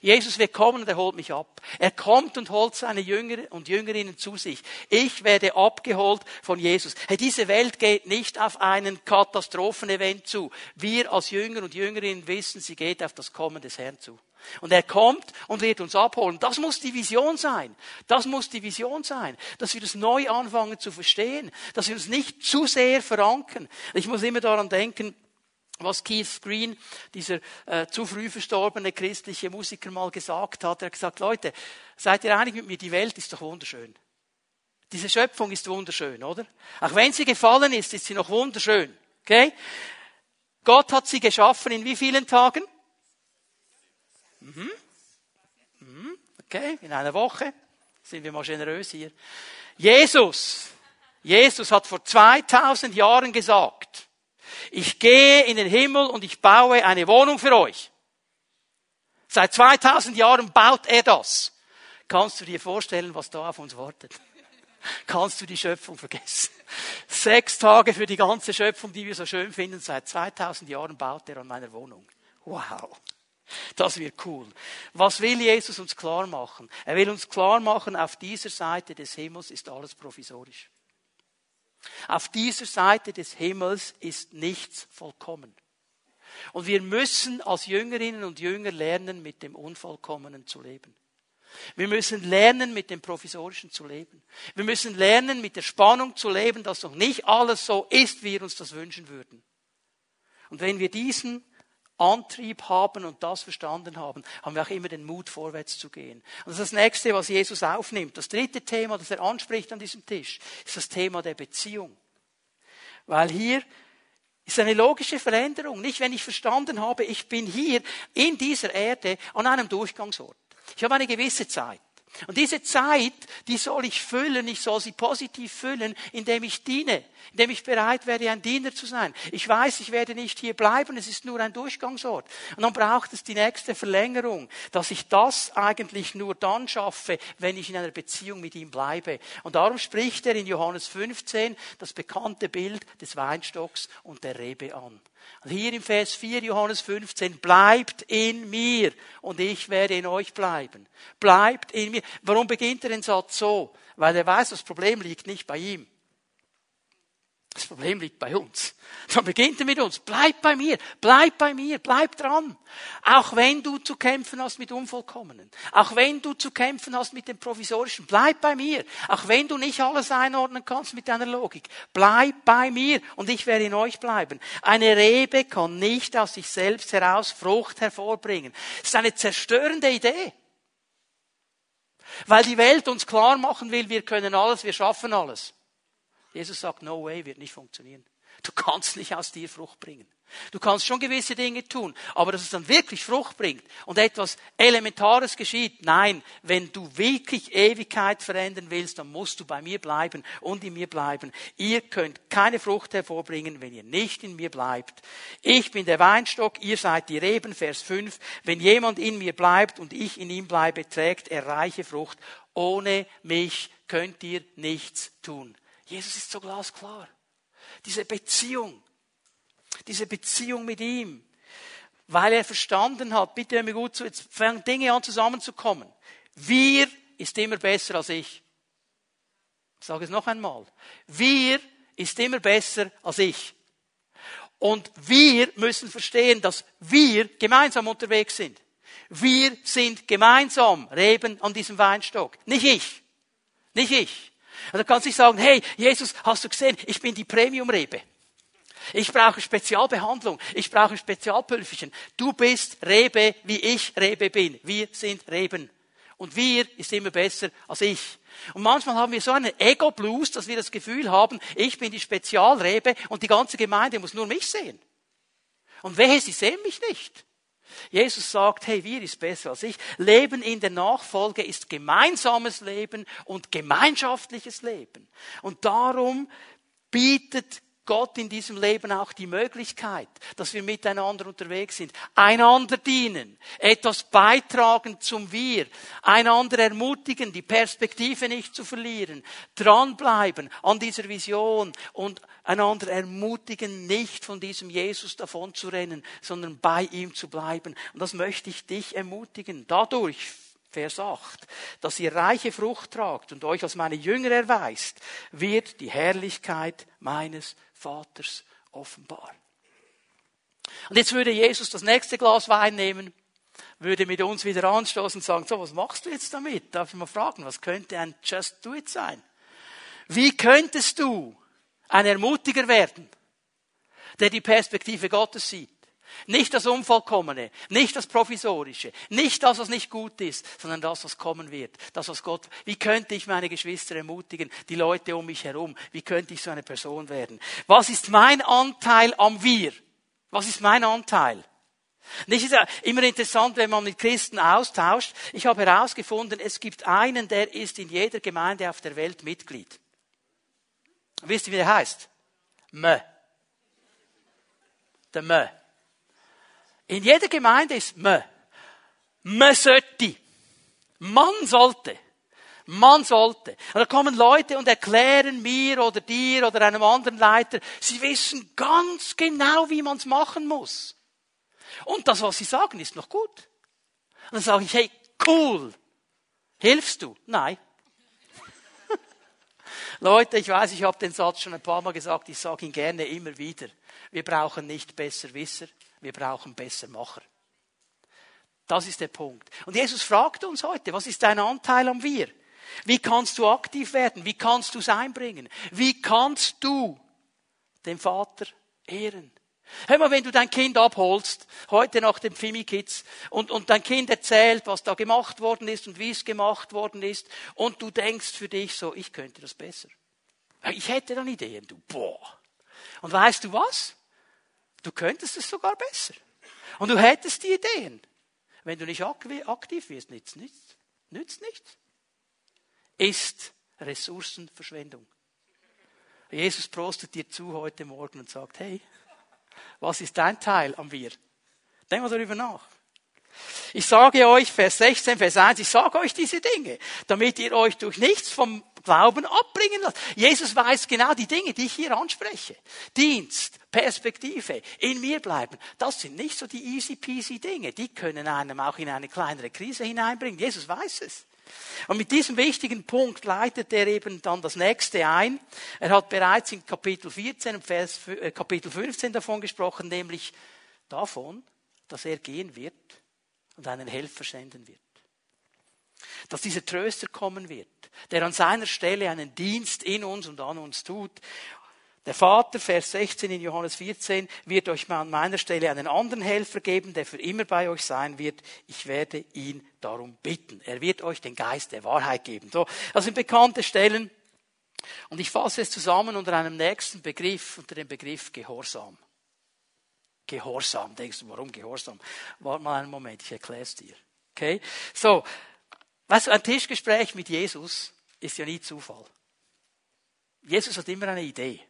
Jesus wird kommen und er holt mich ab. Er kommt und holt seine Jünger und Jüngerinnen zu sich. Ich werde abgeholt von Jesus. Hey, diese Welt geht nicht auf einen Katastrophenevent zu. Wir als Jünger und Jüngerinnen wissen, sie geht auf das Kommen des Herrn zu. Und er kommt und wird uns abholen. Das muss die Vision sein. Das muss die Vision sein. Dass wir das neu anfangen zu verstehen. Dass wir uns nicht zu sehr verankern. Ich muss immer daran denken, was Keith Green, dieser äh, zu früh verstorbene christliche Musiker, mal gesagt hat. Er hat gesagt, Leute, seid ihr einig mit mir, die Welt ist doch wunderschön. Diese Schöpfung ist wunderschön, oder? Auch wenn sie gefallen ist, ist sie noch wunderschön. Okay? Gott hat sie geschaffen in wie vielen Tagen? Mhm. Mhm. Okay, in einer Woche. Sind wir mal generös hier. Jesus, Jesus hat vor 2000 Jahren gesagt, ich gehe in den Himmel und ich baue eine Wohnung für euch. Seit 2000 Jahren baut er das. Kannst du dir vorstellen, was da auf uns wartet? Kannst du die Schöpfung vergessen? Sechs Tage für die ganze Schöpfung, die wir so schön finden. Seit 2000 Jahren baut er an meiner Wohnung. Wow. Das wird cool. Was will Jesus uns klar machen? Er will uns klar machen, auf dieser Seite des Himmels ist alles provisorisch. Auf dieser Seite des Himmels ist nichts vollkommen. Und wir müssen als Jüngerinnen und Jünger lernen, mit dem Unvollkommenen zu leben. Wir müssen lernen, mit dem Provisorischen zu leben. Wir müssen lernen, mit der Spannung zu leben, dass noch nicht alles so ist, wie wir uns das wünschen würden. Und wenn wir diesen Antrieb haben und das verstanden haben, haben wir auch immer den Mut, vorwärts zu gehen. Und das ist das nächste, was Jesus aufnimmt. Das dritte Thema, das er anspricht an diesem Tisch, ist das Thema der Beziehung. Weil hier ist eine logische Veränderung. Nicht, wenn ich verstanden habe, ich bin hier in dieser Erde an einem Durchgangsort. Ich habe eine gewisse Zeit. Und diese Zeit, die soll ich füllen, ich soll sie positiv füllen, indem ich diene, indem ich bereit werde, ein Diener zu sein. Ich weiß, ich werde nicht hier bleiben, es ist nur ein Durchgangsort. Und dann braucht es die nächste Verlängerung, dass ich das eigentlich nur dann schaffe, wenn ich in einer Beziehung mit ihm bleibe. Und darum spricht er in Johannes 15 das bekannte Bild des Weinstocks und der Rebe an. Und hier im Vers 4 Johannes 15, bleibt in mir und ich werde in euch bleiben. Bleibt in mir. Warum beginnt er den Satz so? Weil er weiß, das Problem liegt nicht bei ihm. Das Problem liegt bei uns. Dann beginnt er mit uns. Bleib bei mir, bleib bei mir, bleib dran. Auch wenn du zu kämpfen hast mit Unvollkommenen. Auch wenn du zu kämpfen hast mit dem Provisorischen. Bleib bei mir. Auch wenn du nicht alles einordnen kannst mit deiner Logik. Bleib bei mir und ich werde in euch bleiben. Eine Rebe kann nicht aus sich selbst heraus Frucht hervorbringen. Das ist eine zerstörende Idee. Weil die Welt uns klar machen will, wir können alles, wir schaffen alles. Jesus sagt, no way, wird nicht funktionieren. Du kannst nicht aus dir Frucht bringen. Du kannst schon gewisse Dinge tun, aber dass es dann wirklich Frucht bringt und etwas Elementares geschieht, nein, wenn du wirklich Ewigkeit verändern willst, dann musst du bei mir bleiben und in mir bleiben. Ihr könnt keine Frucht hervorbringen, wenn ihr nicht in mir bleibt. Ich bin der Weinstock, ihr seid die Reben, Vers 5. Wenn jemand in mir bleibt und ich in ihm bleibe, trägt er reiche Frucht. Ohne mich könnt ihr nichts tun. Jesus ist so glasklar. Diese Beziehung, diese Beziehung mit ihm, weil er verstanden hat, bitte hör mir gut zu, jetzt fangen Dinge an zusammenzukommen. Wir ist immer besser als ich. Ich sage es noch einmal. Wir ist immer besser als ich. Und wir müssen verstehen, dass wir gemeinsam unterwegs sind. Wir sind gemeinsam Reben an diesem Weinstock. Nicht ich. Nicht ich. Und dann kannst du nicht sagen, hey, Jesus, hast du gesehen, ich bin die Premium-Rebe. Ich brauche Spezialbehandlung. Ich brauche Spezialpülferchen. Du bist Rebe, wie ich Rebe bin. Wir sind Reben. Und wir ist immer besser als ich. Und manchmal haben wir so einen Ego-Blues, dass wir das Gefühl haben, ich bin die Spezialrebe und die ganze Gemeinde muss nur mich sehen. Und wehe, sie sehen mich nicht. Jesus sagt, hey, wir ist besser als ich. Leben in der Nachfolge ist gemeinsames Leben und gemeinschaftliches Leben. Und darum bietet Gott in diesem Leben auch die Möglichkeit, dass wir miteinander unterwegs sind, einander dienen, etwas beitragen zum Wir, einander ermutigen, die Perspektive nicht zu verlieren, dranbleiben an dieser Vision und einander ermutigen, nicht von diesem Jesus davon zu rennen, sondern bei ihm zu bleiben. Und das möchte ich dich ermutigen. Dadurch Vers 8, dass ihr reiche Frucht tragt und euch als meine Jünger erweist, wird die Herrlichkeit meines Vaters offenbar. Und jetzt würde Jesus das nächste Glas Wein nehmen, würde mit uns wieder anstoßen und sagen, so, was machst du jetzt damit? Darf ich mal fragen, was könnte ein Just Do It sein? Wie könntest du ein Ermutiger werden, der die Perspektive Gottes sieht? Nicht das Unvollkommene, nicht das Provisorische, nicht das, was nicht gut ist, sondern das, was kommen wird. Das, was Gott, wie könnte ich meine Geschwister ermutigen, die Leute um mich herum? Wie könnte ich so eine Person werden? Was ist mein Anteil am Wir? Was ist mein Anteil? Nicht ist ja immer interessant, wenn man mit Christen austauscht. Ich habe herausgefunden, es gibt einen, der ist in jeder Gemeinde auf der Welt Mitglied. Wisst ihr, wie der heißt? Mö. Der Mö. In jeder Gemeinde ist man. Man sollte. Man sollte. Man sollte. Und da kommen Leute und erklären mir oder dir oder einem anderen Leiter, sie wissen ganz genau, wie man es machen muss. Und das, was sie sagen, ist noch gut. Und dann sage ich, hey, cool. Hilfst du? Nein. Leute, ich weiß, ich habe den Satz schon ein paar Mal gesagt, ich sage ihn gerne immer wieder. Wir brauchen nicht Besserwisser, wir brauchen Bessermacher. Das ist der Punkt. Und Jesus fragt uns heute, was ist dein Anteil am Wir? Wie kannst du aktiv werden? Wie kannst du es einbringen? Wie kannst du den Vater ehren? Hör mal, wenn du dein Kind abholst, heute nach dem Fimi Kids, und, und dein Kind erzählt, was da gemacht worden ist und wie es gemacht worden ist, und du denkst für dich so, ich könnte das besser. Ich hätte dann Ideen, du, boah. Und weißt du was? Du könntest es sogar besser. Und du hättest die Ideen. Wenn du nicht aktiv wirst, nützt nichts. Nützt nichts. Ist Ressourcenverschwendung. Jesus prostet dir zu heute Morgen und sagt, hey, was ist dein Teil am Wir? Denk mal darüber nach. Ich sage euch, Vers 16, Vers 1, ich sage euch diese Dinge, damit ihr euch durch nichts vom Glauben abbringen lasst. Jesus weiß genau die Dinge, die ich hier anspreche. Dienst, Perspektive, in mir bleiben. Das sind nicht so die easy peasy Dinge. Die können einem auch in eine kleinere Krise hineinbringen. Jesus weiß es. Und mit diesem wichtigen Punkt leitet er eben dann das nächste ein. Er hat bereits in Kapitel 14 und Vers, äh, Kapitel 15 davon gesprochen, nämlich davon, dass er gehen wird und einen Helfer senden wird. Dass dieser Tröster kommen wird, der an seiner Stelle einen Dienst in uns und an uns tut. Der Vater, Vers 16 in Johannes 14, wird euch an meiner Stelle einen anderen Helfer geben, der für immer bei euch sein wird. Ich werde ihn darum bitten. Er wird euch den Geist der Wahrheit geben. So, das sind bekannte Stellen. Und ich fasse es zusammen unter einem nächsten Begriff, unter dem Begriff Gehorsam. Gehorsam. Denkst du, warum Gehorsam? Warte mal einen Moment, ich erkläre es dir. Okay? So. Weißt du, ein Tischgespräch mit Jesus ist ja nie Zufall. Jesus hat immer eine Idee.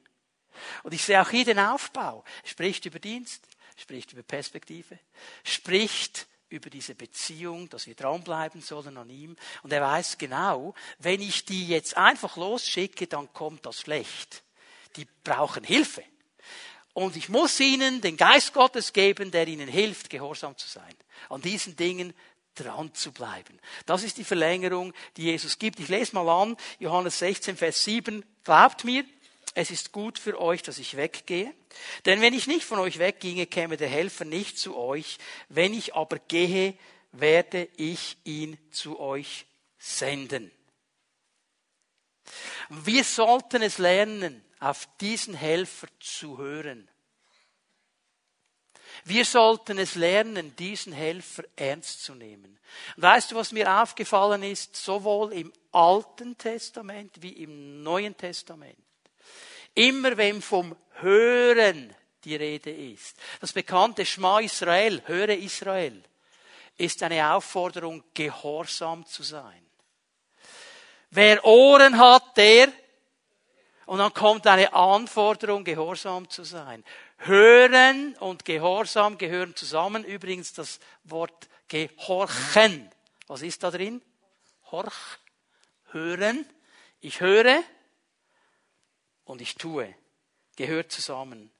Und ich sehe auch hier den Aufbau. Spricht über Dienst, spricht über Perspektive, spricht über diese Beziehung, dass wir dranbleiben sollen an ihm. Und er weiß genau, wenn ich die jetzt einfach losschicke, dann kommt das schlecht. Die brauchen Hilfe. Und ich muss ihnen den Geist Gottes geben, der ihnen hilft, gehorsam zu sein. An diesen Dingen dran zu bleiben. Das ist die Verlängerung, die Jesus gibt. Ich lese mal an, Johannes 16, Vers 7. Glaubt mir, es ist gut für euch, dass ich weggehe. Denn wenn ich nicht von euch wegginge, käme der Helfer nicht zu euch. Wenn ich aber gehe, werde ich ihn zu euch senden. Wir sollten es lernen, auf diesen Helfer zu hören. Wir sollten es lernen, diesen Helfer ernst zu nehmen. weißt du, was mir aufgefallen ist, sowohl im Alten Testament wie im Neuen Testament? Immer wenn vom Hören die Rede ist. Das bekannte Schma Israel, höre Israel, ist eine Aufforderung, gehorsam zu sein. Wer Ohren hat, der Und dann kommt eine Anforderung, gehorsam zu sein. Hören und Gehorsam gehören zusammen. Übrigens das Wort gehorchen. Was ist da drin? Horch. Hören. Ich höre und ich tue. Gehört zusammen.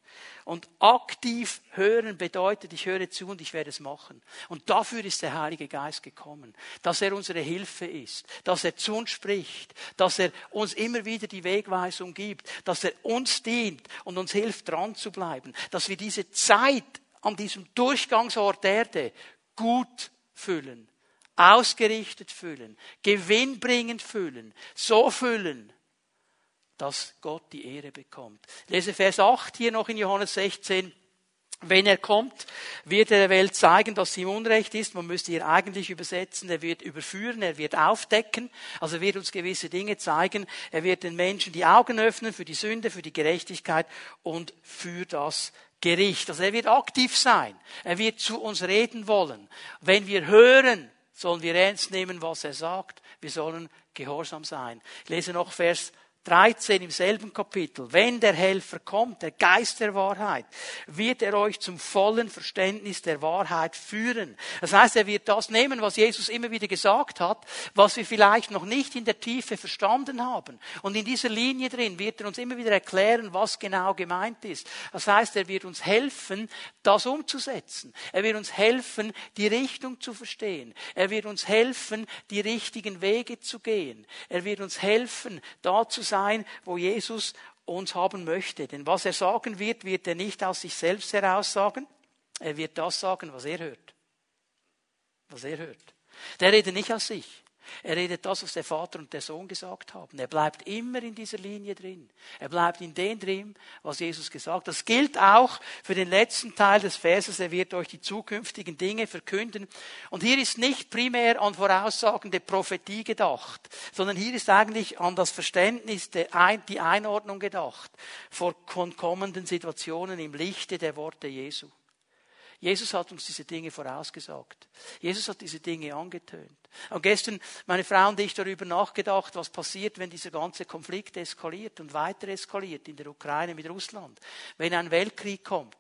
Und aktiv hören bedeutet, ich höre zu und ich werde es machen. Und dafür ist der Heilige Geist gekommen, dass er unsere Hilfe ist, dass er zu uns spricht, dass er uns immer wieder die Wegweisung gibt, dass er uns dient und uns hilft, dran zu bleiben, dass wir diese Zeit an diesem Durchgangsort Erde gut füllen, ausgerichtet füllen, gewinnbringend füllen, so füllen, dass Gott die Ehre bekommt. Ich lese Vers 8 hier noch in Johannes 16. Wenn er kommt, wird er der Welt zeigen, dass sie im Unrecht ist. Man müsste hier eigentlich übersetzen, er wird überführen, er wird aufdecken, also er wird uns gewisse Dinge zeigen. Er wird den Menschen die Augen öffnen für die Sünde, für die Gerechtigkeit und für das Gericht. Also er wird aktiv sein. Er wird zu uns reden wollen. Wenn wir hören, sollen wir ernst nehmen, was er sagt. Wir sollen gehorsam sein. Ich lese noch Vers 13 im selben Kapitel, wenn der Helfer kommt, der Geist der Wahrheit, wird er euch zum vollen Verständnis der Wahrheit führen. Das heißt, er wird das nehmen, was Jesus immer wieder gesagt hat, was wir vielleicht noch nicht in der Tiefe verstanden haben. Und in dieser Linie drin wird er uns immer wieder erklären, was genau gemeint ist. Das heißt, er wird uns helfen, das umzusetzen. Er wird uns helfen, die Richtung zu verstehen. Er wird uns helfen, die richtigen Wege zu gehen. Er wird uns helfen, da zu sein, sein, wo Jesus uns haben möchte. Denn was er sagen wird, wird er nicht aus sich selbst heraus sagen. Er wird das sagen, was er hört. Was er hört. Der redet nicht aus sich. Er redet das, was der Vater und der Sohn gesagt haben. Er bleibt immer in dieser Linie drin. Er bleibt in dem drin, was Jesus gesagt hat. Das gilt auch für den letzten Teil des Verses. Er wird euch die zukünftigen Dinge verkünden. Und hier ist nicht primär an voraussagende Prophetie gedacht, sondern hier ist eigentlich an das Verständnis, die Einordnung gedacht vor kommenden Situationen im Lichte der Worte Jesu. Jesus hat uns diese Dinge vorausgesagt. Jesus hat diese Dinge angetönt. Und gestern, meine Frau und ich darüber nachgedacht, was passiert, wenn dieser ganze Konflikt eskaliert und weiter eskaliert in der Ukraine mit Russland. Wenn ein Weltkrieg kommt,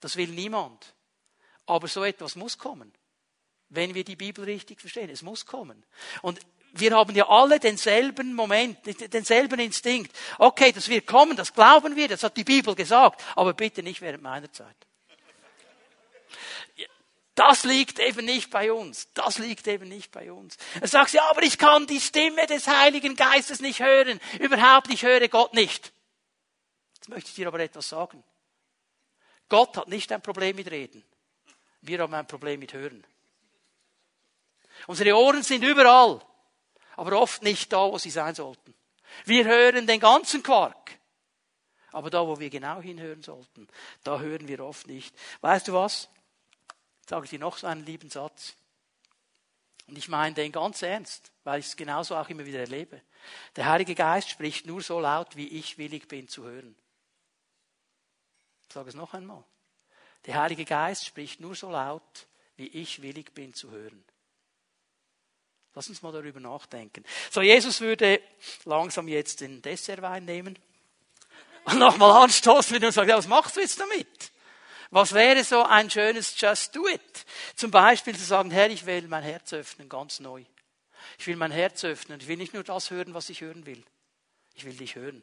das will niemand. Aber so etwas muss kommen. Wenn wir die Bibel richtig verstehen. Es muss kommen. Und wir haben ja alle denselben Moment, denselben Instinkt. Okay, das wird kommen, das glauben wir, das hat die Bibel gesagt, aber bitte nicht während meiner Zeit. Das liegt eben nicht bei uns. Das liegt eben nicht bei uns. Er sagt, ja, aber ich kann die Stimme des Heiligen Geistes nicht hören. Überhaupt, ich höre Gott nicht. Jetzt möchte ich dir aber etwas sagen. Gott hat nicht ein Problem mit Reden. Wir haben ein Problem mit Hören. Unsere Ohren sind überall, aber oft nicht da, wo sie sein sollten. Wir hören den ganzen Quark. Aber da, wo wir genau hinhören sollten, da hören wir oft nicht. Weißt du was? Sage ich dir noch so einen lieben Satz. Und ich meine den ganz ernst, weil ich es genauso auch immer wieder erlebe. Der Heilige Geist spricht nur so laut, wie ich willig bin zu hören. Ich sage es noch einmal. Der Heilige Geist spricht nur so laut, wie ich willig bin zu hören. Lass uns mal darüber nachdenken. So, Jesus würde langsam jetzt den Dessertwein nehmen und nochmal anstoßen und sagen, was machst du jetzt damit? Was wäre so ein schönes Just Do It? Zum Beispiel zu sagen, Herr, ich will mein Herz öffnen, ganz neu. Ich will mein Herz öffnen. Ich will nicht nur das hören, was ich hören will. Ich will dich hören.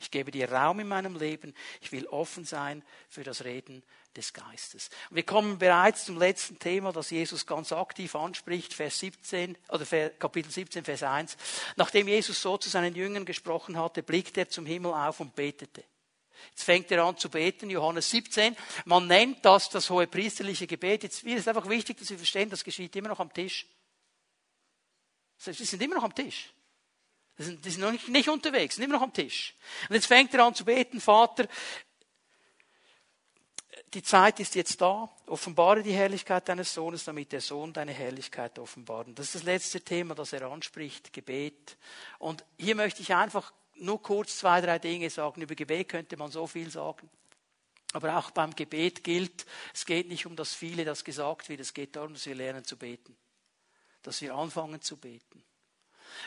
Ich gebe dir Raum in meinem Leben. Ich will offen sein für das Reden des Geistes. Und wir kommen bereits zum letzten Thema, das Jesus ganz aktiv anspricht, Vers 17, oder Kapitel 17, Vers 1. Nachdem Jesus so zu seinen Jüngern gesprochen hatte, blickte er zum Himmel auf und betete. Jetzt fängt er an zu beten, Johannes 17. Man nennt das das hohe priesterliche Gebet. Jetzt ist es einfach wichtig, dass Sie verstehen, das geschieht immer noch am Tisch. Sie sind immer noch am Tisch. Die sind, die sind noch nicht, nicht unterwegs, sind immer noch am Tisch. Und jetzt fängt er an zu beten, Vater, die Zeit ist jetzt da, offenbare die Herrlichkeit deines Sohnes, damit der Sohn deine Herrlichkeit offenbart. Das ist das letzte Thema, das er anspricht, Gebet. Und hier möchte ich einfach nur kurz zwei, drei Dinge sagen. Über Gebet könnte man so viel sagen. Aber auch beim Gebet gilt, es geht nicht um das viele, das gesagt wird, es geht darum, dass wir lernen zu beten. Dass wir anfangen zu beten.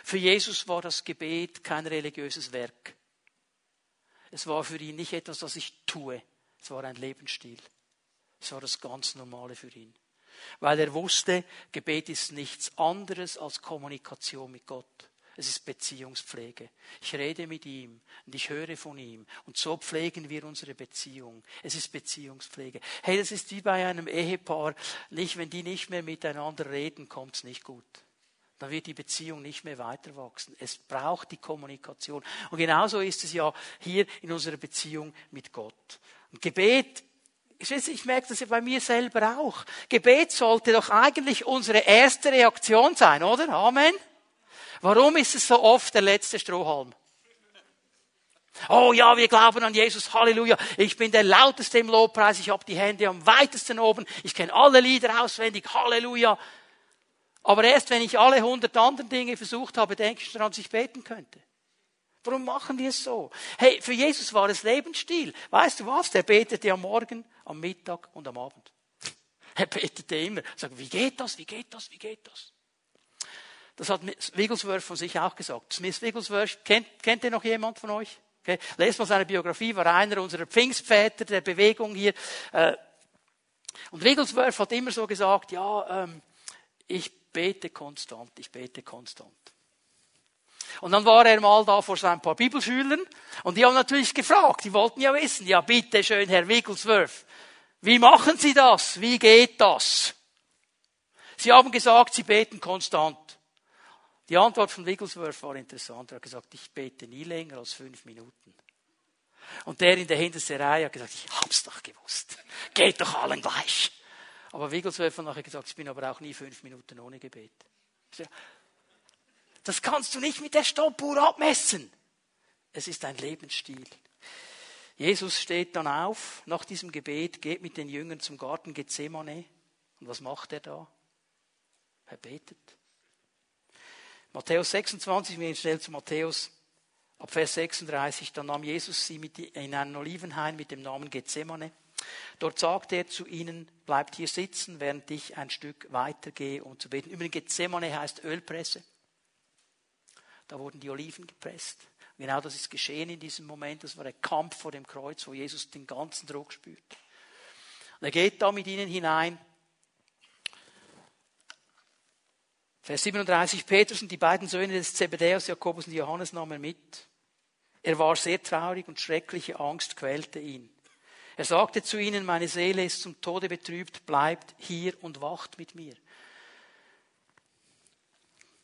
Für Jesus war das Gebet kein religiöses Werk. Es war für ihn nicht etwas, das ich tue. Es war ein Lebensstil. Es war das ganz Normale für ihn. Weil er wusste, Gebet ist nichts anderes als Kommunikation mit Gott. Es ist Beziehungspflege. Ich rede mit ihm und ich höre von ihm. Und so pflegen wir unsere Beziehung. Es ist Beziehungspflege. Hey, das ist wie bei einem Ehepaar. Nicht, wenn die nicht mehr miteinander reden, kommt es nicht gut. Dann wird die Beziehung nicht mehr weiter wachsen. Es braucht die Kommunikation. Und genauso ist es ja hier in unserer Beziehung mit Gott. Und Gebet ich merke das ja bei mir selber auch. Gebet sollte doch eigentlich unsere erste Reaktion sein, oder? Amen. Warum ist es so oft der letzte Strohhalm? Oh ja, wir glauben an Jesus, Halleluja. Ich bin der lauteste im Lobpreis, ich habe die Hände am weitesten oben, ich kenne alle Lieder auswendig, Halleluja. Aber erst wenn ich alle hundert anderen Dinge versucht habe, denke ich daran, dass ich beten könnte. Warum machen wir es so? Hey, für Jesus war es Lebensstil. Weißt du was? Der betete am Morgen, am Mittag und am Abend. Er betete immer. Sagt, wie geht das? Wie geht das? Wie geht das? Das hat Wigglesworth von sich auch gesagt. Smith Wigglesworth, kennt, kennt ihr noch jemand von euch? Okay. Lest mal seine Biografie, war einer unserer Pfingstväter der Bewegung hier. Äh, und Wigglesworth hat immer so gesagt, ja, ähm, ich bete konstant, ich bete konstant. Und dann war er mal da vor seinen paar Bibelschülern und die haben natürlich gefragt, die wollten ja wissen, ja bitte schön, Herr Wigglesworth, wie machen Sie das? Wie geht das? Sie haben gesagt, Sie beten konstant. Die Antwort von Wigglesworth war interessant. Er hat gesagt, ich bete nie länger als fünf Minuten. Und der in der hintersten Reihe hat gesagt, ich hab's doch gewusst. Geht doch allen gleich. Aber Wigglesworth hat nachher gesagt, ich bin aber auch nie fünf Minuten ohne Gebet. Das kannst du nicht mit der Stoppuhr abmessen. Es ist ein Lebensstil. Jesus steht dann auf nach diesem Gebet, geht mit den Jüngern zum Garten Gethsemane. Und was macht er da? Er betet. Matthäus 26, wir gehen schnell zu Matthäus, ab Vers 36, dann nahm Jesus sie mit in einen Olivenhain mit dem Namen Gethsemane. Dort sagte er zu ihnen, bleibt hier sitzen, während ich ein Stück weitergehe, um zu beten. Übrigens, Gethsemane heißt Ölpresse. Da wurden die Oliven gepresst. Genau das ist geschehen in diesem Moment. Das war der Kampf vor dem Kreuz, wo Jesus den ganzen Druck spürt. Und er geht da mit ihnen hinein Vers 37, Petrus und die beiden Söhne des Zebedäus, Jakobus und Johannes nahmen mit. Er war sehr traurig und schreckliche Angst quälte ihn. Er sagte zu ihnen, meine Seele ist zum Tode betrübt, bleibt hier und wacht mit mir.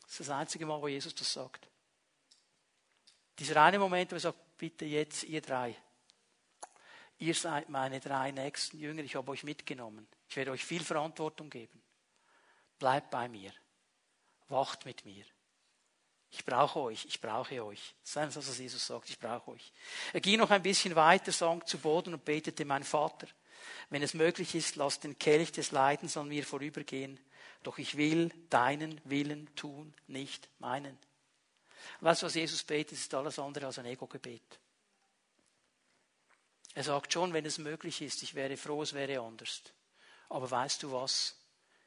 Das ist das einzige Mal, wo Jesus das sagt. Dieser eine Moment, wo er sagt, bitte jetzt ihr drei. Ihr seid meine drei nächsten Jünger, ich habe euch mitgenommen. Ich werde euch viel Verantwortung geben. Bleibt bei mir. Wacht mit mir. Ich brauche euch, ich brauche euch. Das ist das, was Jesus sagt, ich brauche euch. Er ging noch ein bisschen weiter, sank zu Boden und betete, mein Vater, wenn es möglich ist, lass den Kelch des Leidens an mir vorübergehen, doch ich will deinen Willen tun, nicht meinen. weißt du, was Jesus betet, ist alles andere als ein Ego-Gebet. Er sagt schon, wenn es möglich ist, ich wäre froh, es wäre anders. Aber weißt du was?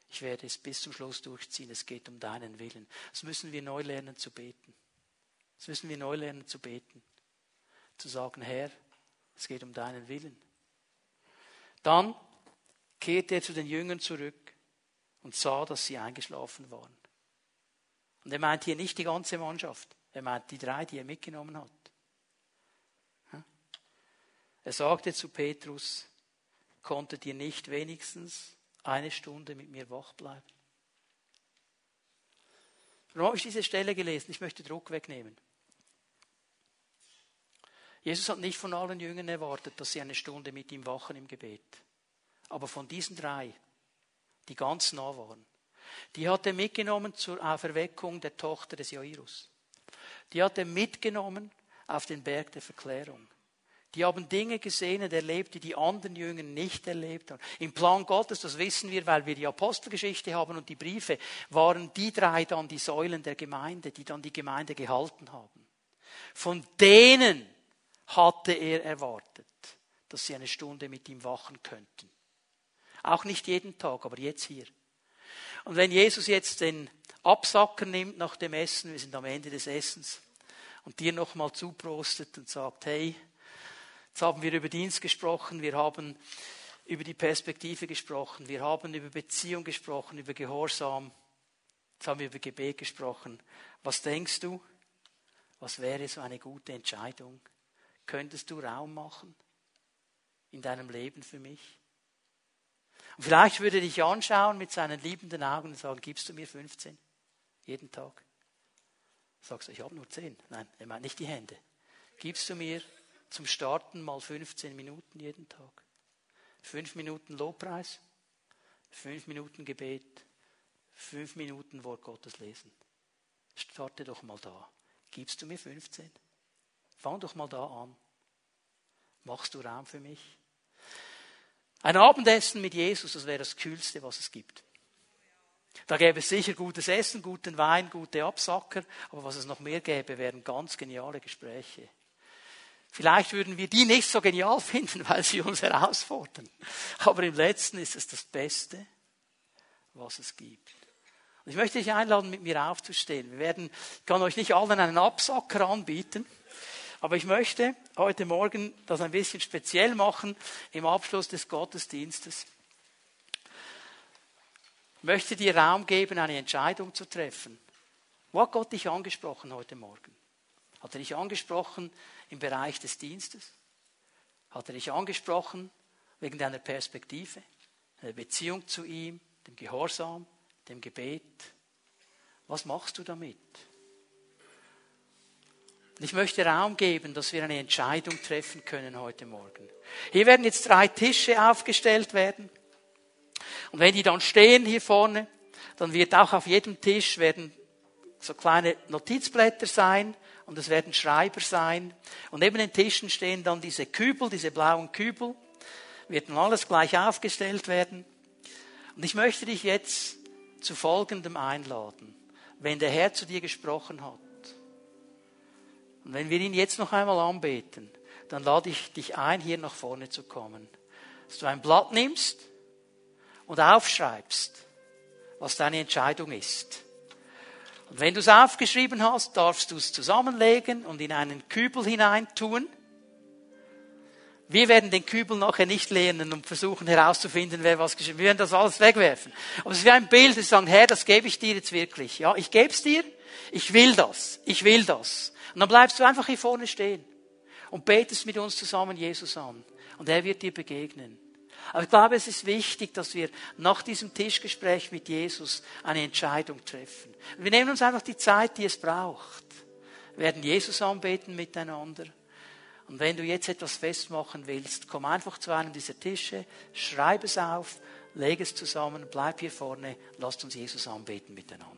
Ich werde es bis zum Schluss durchziehen. Es geht um deinen Willen. Das müssen wir neu lernen zu beten. Das müssen wir neu lernen zu beten. Zu sagen, Herr, es geht um deinen Willen. Dann kehrte er zu den Jüngern zurück und sah, dass sie eingeschlafen waren. Und er meint hier nicht die ganze Mannschaft. Er meint die drei, die er mitgenommen hat. Er sagte zu Petrus, konntet ihr nicht wenigstens eine Stunde mit mir wach bleiben. Warum habe ich diese Stelle gelesen? Ich möchte Druck wegnehmen. Jesus hat nicht von allen Jüngern erwartet, dass sie eine Stunde mit ihm wachen im Gebet. Aber von diesen drei, die ganz nah waren, die hat er mitgenommen zur Auferweckung der Tochter des Jairus. Die hat er mitgenommen auf den Berg der Verklärung. Die haben Dinge gesehen und erlebt, die die anderen Jünger nicht erlebt haben. Im Plan Gottes, das wissen wir, weil wir die Apostelgeschichte haben und die Briefe, waren die drei dann die Säulen der Gemeinde, die dann die Gemeinde gehalten haben. Von denen hatte er erwartet, dass sie eine Stunde mit ihm wachen könnten. Auch nicht jeden Tag, aber jetzt hier. Und wenn Jesus jetzt den Absacker nimmt nach dem Essen, wir sind am Ende des Essens, und dir nochmal zuprostet und sagt, hey, Jetzt haben wir über Dienst gesprochen, wir haben über die Perspektive gesprochen, wir haben über Beziehung gesprochen, über Gehorsam, jetzt haben wir über Gebet gesprochen. Was denkst du? Was wäre so eine gute Entscheidung? Könntest du Raum machen in deinem Leben für mich? Und vielleicht würde er dich anschauen mit seinen liebenden Augen und sagen, gibst du mir 15? Jeden Tag? Sagst du, ich habe nur 10. Nein, er meint nicht die Hände. Gibst du mir zum Starten mal 15 Minuten jeden Tag? Fünf Minuten Lobpreis, fünf Minuten Gebet, fünf Minuten Wort Gottes lesen. Starte doch mal da. Gibst du mir 15? Fang doch mal da an. Machst du Raum für mich? Ein Abendessen mit Jesus, das wäre das Kühlste, was es gibt. Da gäbe es sicher gutes Essen, guten Wein, gute Absacker, aber was es noch mehr gäbe, wären ganz geniale Gespräche. Vielleicht würden wir die nicht so genial finden, weil sie uns herausfordern. Aber im letzten ist es das Beste, was es gibt. Und ich möchte dich einladen, mit mir aufzustehen. Wir werden, ich kann euch nicht allen einen Absacker anbieten. Aber ich möchte heute Morgen das ein bisschen speziell machen im Abschluss des Gottesdienstes. Ich möchte dir Raum geben, eine Entscheidung zu treffen. Wo hat Gott dich angesprochen heute Morgen? Hat er dich angesprochen im Bereich des Dienstes? Hat er dich angesprochen wegen deiner Perspektive, der Beziehung zu ihm, dem Gehorsam, dem Gebet? Was machst du damit? Ich möchte Raum geben, dass wir eine Entscheidung treffen können heute Morgen. Hier werden jetzt drei Tische aufgestellt werden. Und wenn die dann stehen hier vorne, dann wird auch auf jedem Tisch werden so kleine Notizblätter sein und es werden Schreiber sein. Und neben den Tischen stehen dann diese Kübel, diese blauen Kübel. Wird dann alles gleich aufgestellt werden. Und ich möchte dich jetzt zu Folgendem einladen. Wenn der Herr zu dir gesprochen hat, und wenn wir ihn jetzt noch einmal anbeten, dann lade ich dich ein, hier nach vorne zu kommen. Dass du ein Blatt nimmst und aufschreibst, was deine Entscheidung ist. Und wenn du es aufgeschrieben hast, darfst du es zusammenlegen und in einen Kübel hineintun. Wir werden den Kübel nachher nicht lehnen und versuchen herauszufinden, wer was geschrieben hat. Wir werden das alles wegwerfen. Aber es ist wie ein Bild, das sagen, Herr, das gebe ich dir jetzt wirklich. Ja, ich gebe es dir. Ich will das. Ich will das. Und dann bleibst du einfach hier vorne stehen und betest mit uns zusammen Jesus an. Und er wird dir begegnen. Aber ich glaube, es ist wichtig, dass wir nach diesem Tischgespräch mit Jesus eine Entscheidung treffen. Wir nehmen uns einfach die Zeit, die es braucht. Wir werden Jesus anbeten miteinander. Und wenn du jetzt etwas festmachen willst, komm einfach zu einem dieser Tische, schreib es auf, leg es zusammen, bleib hier vorne, lasst uns Jesus anbeten miteinander.